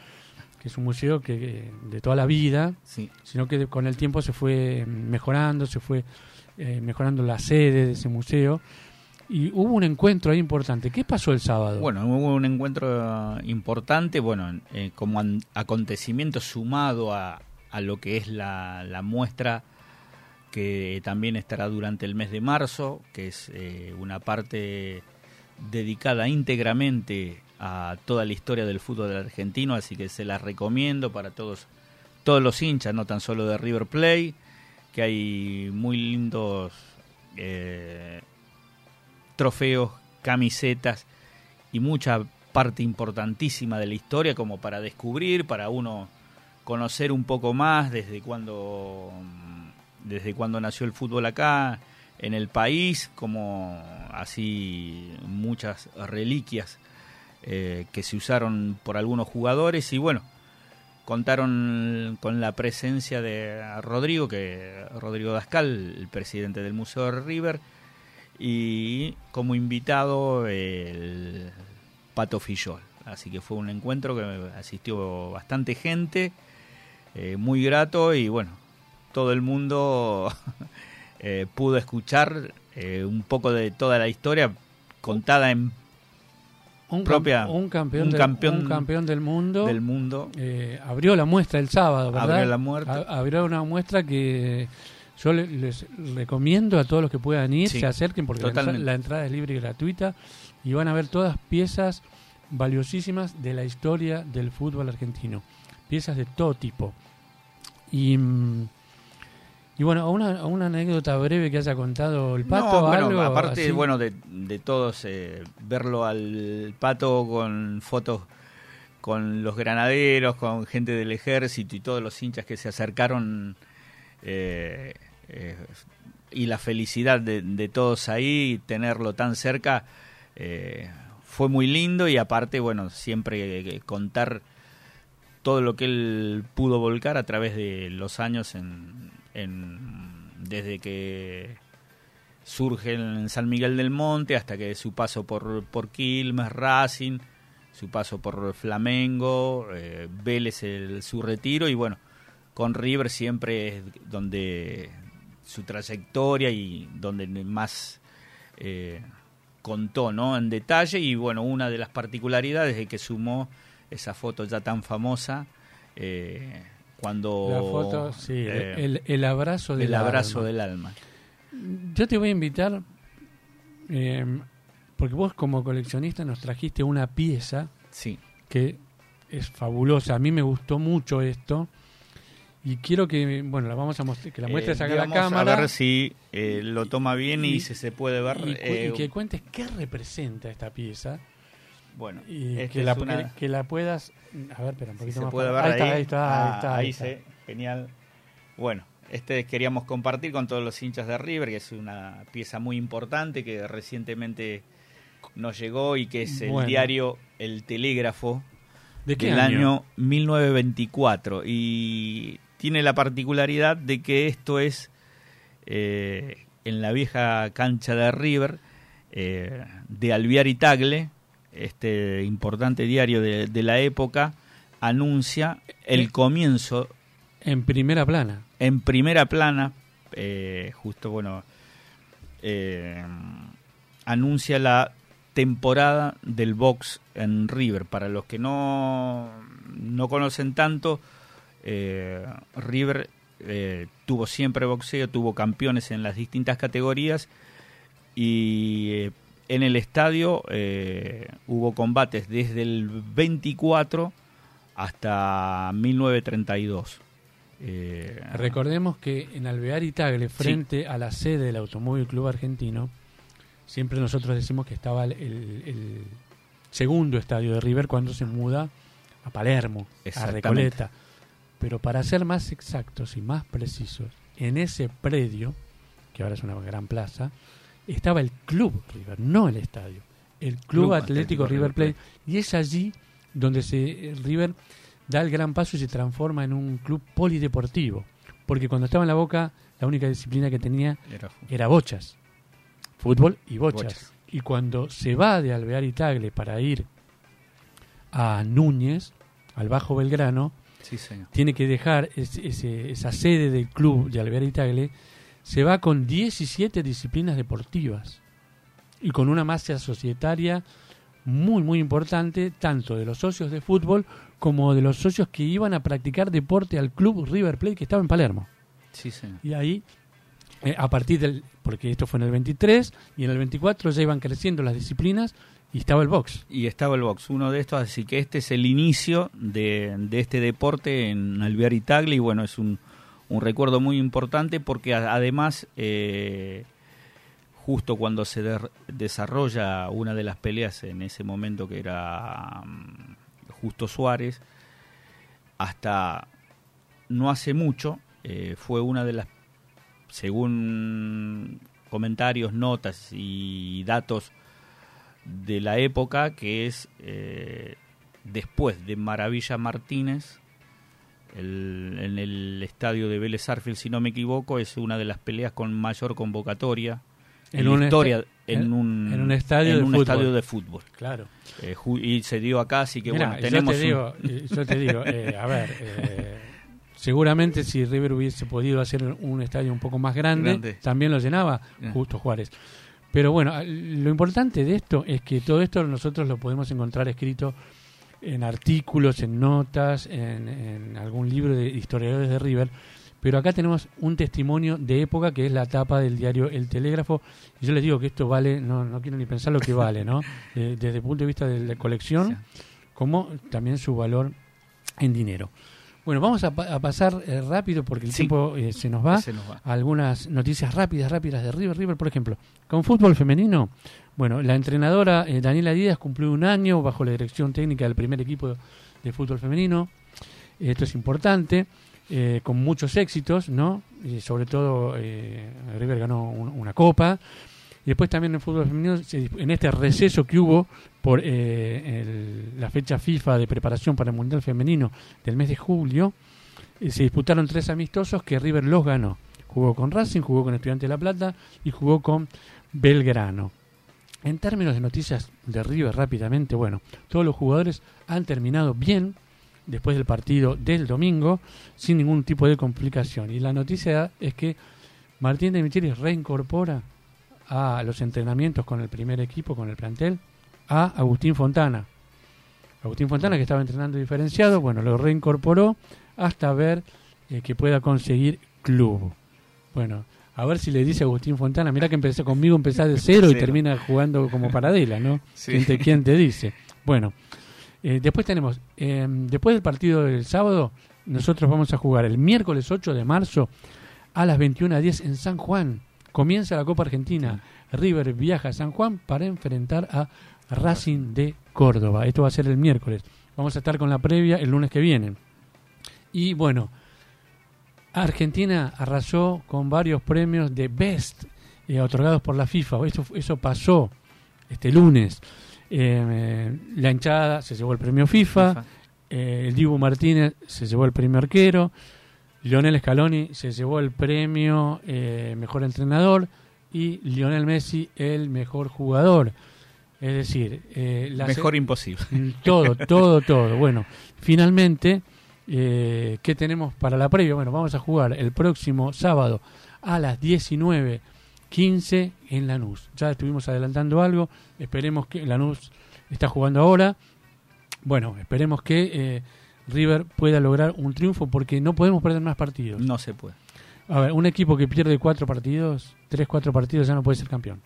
que es un museo que de toda la vida, sino que con el tiempo se fue mejorando, se fue eh, mejorando la sede de ese museo y hubo un encuentro ahí importante. ¿Qué pasó el sábado? Bueno, hubo un encuentro importante, bueno, eh, como acontecimiento sumado a, a, lo que es la, la, muestra que también estará durante el mes de marzo, que es eh, una parte dedicada íntegramente a toda la historia del fútbol argentino, así que se la recomiendo para todos, todos los hinchas, no tan solo de River Play, que hay muy lindos eh, trofeos, camisetas y mucha parte importantísima de la historia como para descubrir, para uno conocer un poco más desde cuando desde cuando nació el fútbol acá en el país, como así muchas reliquias eh, que se usaron por algunos jugadores y bueno, contaron con la presencia de Rodrigo, que Rodrigo Dascal, el presidente del Museo de River, y como invitado el Pato Fillol. Así que fue un encuentro que asistió bastante gente, eh, muy grato y bueno, todo el mundo eh, pudo escuchar eh, un poco de toda la historia contada en un propia un campeón, un, del, campeón, campeón del mundo del mundo abrió la muestra el sábado ¿verdad? abrió la muestra abrió una muestra que yo les recomiendo a todos los que puedan ir, se acerquen porque la, entrada es libre y gratuita y van a ver todas piezas valiosísimas de la historia del fútbol argentino. Piezas de todo tipo. Y, Y bueno, una, una anécdota breve que haya contado el pato. No, bueno, algo aparte, así. bueno, de, de todos, eh, verlo al pato con fotos con los granaderos, con gente del ejército y todos los hinchas que se acercaron eh, eh, y la felicidad de, de todos ahí, tenerlo tan cerca, eh, fue muy lindo y aparte, bueno, siempre eh, contar todo lo que él pudo volcar a través de los años en- desde que surge en San Miguel del Monte hasta que su paso por, por Quilmes, Racing, su paso por Flamengo, eh, Vélez el, su retiro y bueno, con River siempre es donde su trayectoria y donde más eh, contó ¿no? en detalle y bueno, una de las particularidades es que sumó esa foto ya tan famosa eh, cuando La foto, sí, eh, el, el abrazo del el abrazo alma. del alma. Yo te voy a invitar, porque vos como coleccionista nos trajiste una pieza Sí. que es fabulosa. A mí me gustó mucho esto. Y quiero que, bueno, la vamos a mostrar, que la muestres Eh, acá a la vamos cámara. A ver si eh, lo toma bien y, Y- si se puede ver. y, cu- eh, y que cuentes qué representa esta pieza. bueno, Y que la, una- que, que la puedas. A ver, espera un si poquito se más. puede ver ahí. ahí está, ahí Ah, está, ahí está. se- genial. Bueno, este queríamos compartir con todos los hinchas de River, que es una pieza muy importante que recientemente nos llegó y que es el Bueno. diario El Telégrafo ¿De qué del año? año 1924 y tiene la particularidad de que esto es eh, en la vieja cancha de River eh, de Alviar y Tagle, este importante diario de, de la época, anuncia el Eh. comienzo En primera plana. en primera plana, eh, justo bueno, eh, anuncia la temporada del box en River. Para los que no, no conocen tanto, eh, River eh, tuvo siempre boxeo, tuvo campeones en las distintas categorías y eh, en el estadio eh, hubo combates desde el 24 hasta 1932. Eh, Recordemos que en Alvear y Tagle, frente a la sede del Automóvil Club Argentino, siempre nosotros decimos que estaba el, segundo estadio de River cuando se muda a Palermo, a. Recoleta. Pero para ser más exactos y más precisos, en ese predio, que ahora es una gran plaza, estaba el Club River, no el estadio. El Club, Club Atlético, Atlético River River Plate. Y es allí donde se River da el gran paso y se transforma en un club polideportivo. Porque cuando estaba en la Boca, la única disciplina que tenía era- era bochas. Fútbol y bochas. Bochas. Y cuando se va de Alvear y Tagle para ir a Núñez, al Bajo Belgrano, sí, señor. tiene que dejar ese- ese- esa sede del club de Alvear y Tagle, se va con 17 disciplinas deportivas y con una masa societaria muy, muy importante, tanto de los socios de fútbol como de los socios que iban a practicar deporte al club River Plate que estaba en Palermo. Sí, señor. Y ahí, eh, a partir del, porque esto fue en el 23 y en el 24 ya iban creciendo las disciplinas y estaba el box. Y estaba el box, uno de estos, así que este es el inicio de, de este deporte en Alvear y Tagle, y bueno, es un, un recuerdo muy importante porque además, eh, justo cuando se desarrolla una de las peleas en ese momento que era mm, Justo Suárez, hasta no hace mucho, eh, fue una de las, según comentarios, notas y datos de la época, que es eh, después de Maravilla Martínez, el- en el estadio de Vélez Arfield, si no me equivoco, es una de las peleas con mayor convocatoria en, En historia, en, un, en un estadio en de un fútbol. estadio de fútbol. Claro. Eh, y se dio acá, así que bueno, yo tenemos te un- digo, yo te digo, eh, a ver, eh, seguramente si River hubiese podido hacer un estadio un poco más grande, Grande. también lo llenaba justo Juárez. Pero bueno, lo importante de esto es que todo esto nosotros lo podemos encontrar escrito en artículos, en notas, en, en algún libro de historiadores de River. Pero acá tenemos un testimonio de época que es la tapa del diario El Telégrafo. Y yo les digo que esto vale, no, no quiero ni pensar lo que vale, ¿no? Eh, desde el punto de vista de la colección, como también su valor en dinero. Bueno, vamos a, pa- a pasar eh, rápido porque el Sí. tiempo eh, se nos va. Se nos va. Algunas noticias rápidas, rápidas de River. River, por ejemplo, con fútbol femenino. Bueno, la entrenadora eh, Daniela Díaz cumplió un año bajo la dirección técnica del primer equipo de fútbol femenino. Esto es importante, eh, con muchos éxitos, ¿no? Y sobre todo, eh, River ganó un- una copa. Y después también en el fútbol femenino, en este receso que hubo por eh, la fecha FIFA de preparación para el Mundial Femenino del mes de julio, eh, se disputaron tres amistosos que River los ganó. Jugó con Racing, jugó con Estudiante de La Plata y jugó con Belgrano. En términos de noticias de River rápidamente, bueno, todos los jugadores han terminado bien después del partido del domingo sin ningún tipo de complicación. Y la noticia es que Martín de Michelis reincorpora a los entrenamientos con el primer equipo, con el plantel, a Agustín Fontana. Agustín Fontana, que estaba entrenando diferenciado, bueno, lo reincorporó hasta ver eh, que pueda conseguir club. Bueno, a ver si le dice a Agustín Fontana, mira que empecé conmigo, empezás de cero y termina jugando como paradela, ¿no? Sí. ¿Quién, te, quién te dice? Bueno, eh, después tenemos, eh, después del partido del sábado, nosotros vamos a jugar el miércoles 8 de marzo a las 21.10 en San Juan. Comienza la Copa Argentina. River viaja a San Juan para enfrentar a Racing de Córdoba. Esto va a ser el miércoles. Vamos a estar con la previa el lunes que viene. Y bueno, Argentina arrasó con varios premios de Best eh, otorgados por la FIFA. Eso, eso pasó este lunes. Eh, la hinchada se llevó el premio FIFA. FIFA. Eh, el Dibu Martínez se llevó el premio arquero. Lionel Scaloni se llevó el premio eh, mejor entrenador. Y Lionel Messi el mejor jugador. Es decir, eh, la Mejor imposible. Mm, Todo, todo, todo. Bueno, finalmente, eh, ¿qué tenemos para la previa? Bueno, vamos a jugar el próximo sábado a las 19.15 en Lanús. Ya estuvimos adelantando algo. Esperemos que Lanús está jugando ahora. Bueno, esperemos que River pueda lograr un triunfo porque no podemos perder más partidos. No se puede. A ver, un equipo que pierde cuatro partidos, tres, cuatro partidos, ya no puede ser campeón.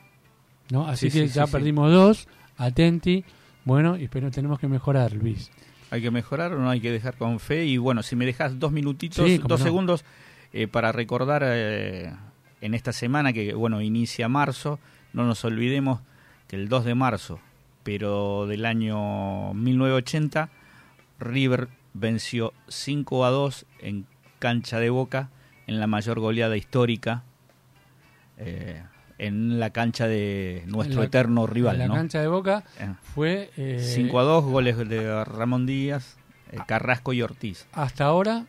¿no? Así Sí, que sí, ya sí, perdimos dos, atenti. Bueno, y pero tenemos que mejorar, Luis. Hay que mejorar, no hay que dejar con fe. Y bueno, si me dejas dos minutitos, dos no. segundos eh, para recordar eh, en esta semana que, bueno, inicia marzo, no nos olvidemos que el 2 de marzo, pero del año 1980, River venció 5 a 2 en cancha de Boca en la mayor goleada histórica. eh, en la cancha de nuestro la- eterno rival, En la ¿no? cancha de Boca Eh, fue... eh, 5 a 2, goles de Ramón Díaz, eh, Carrasco y Ortiz. Hasta ahora,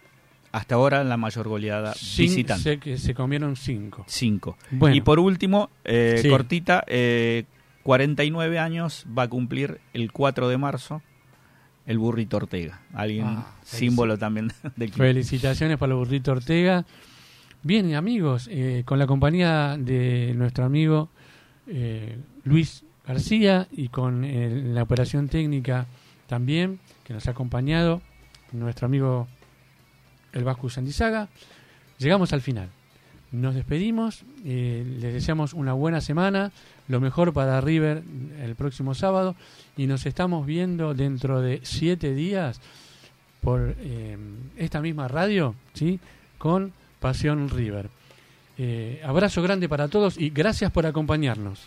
Hasta ahora la mayor goleada cin- visitante. se, que se comieron cinco. 5. Bueno, Y por último, eh, Sí. cortita, eh, 49 años va a cumplir el 4 de marzo el burrito Ortega. Alguien Ah, símbolo también del club. felicitaciones para el burrito Ortega. Bien, amigos, eh, con la compañía de nuestro amigo eh, Luis García y con el- la operación técnica también, que nos ha acompañado, nuestro amigo el Vasco Sandizaga, llegamos al final. Nos despedimos, eh, les deseamos una buena semana, lo mejor para River el próximo sábado y nos estamos viendo dentro de siete días por eh, esta misma radio, ¿sí? Con Pasión River. Eh, abrazo grande para todos y gracias por acompañarnos.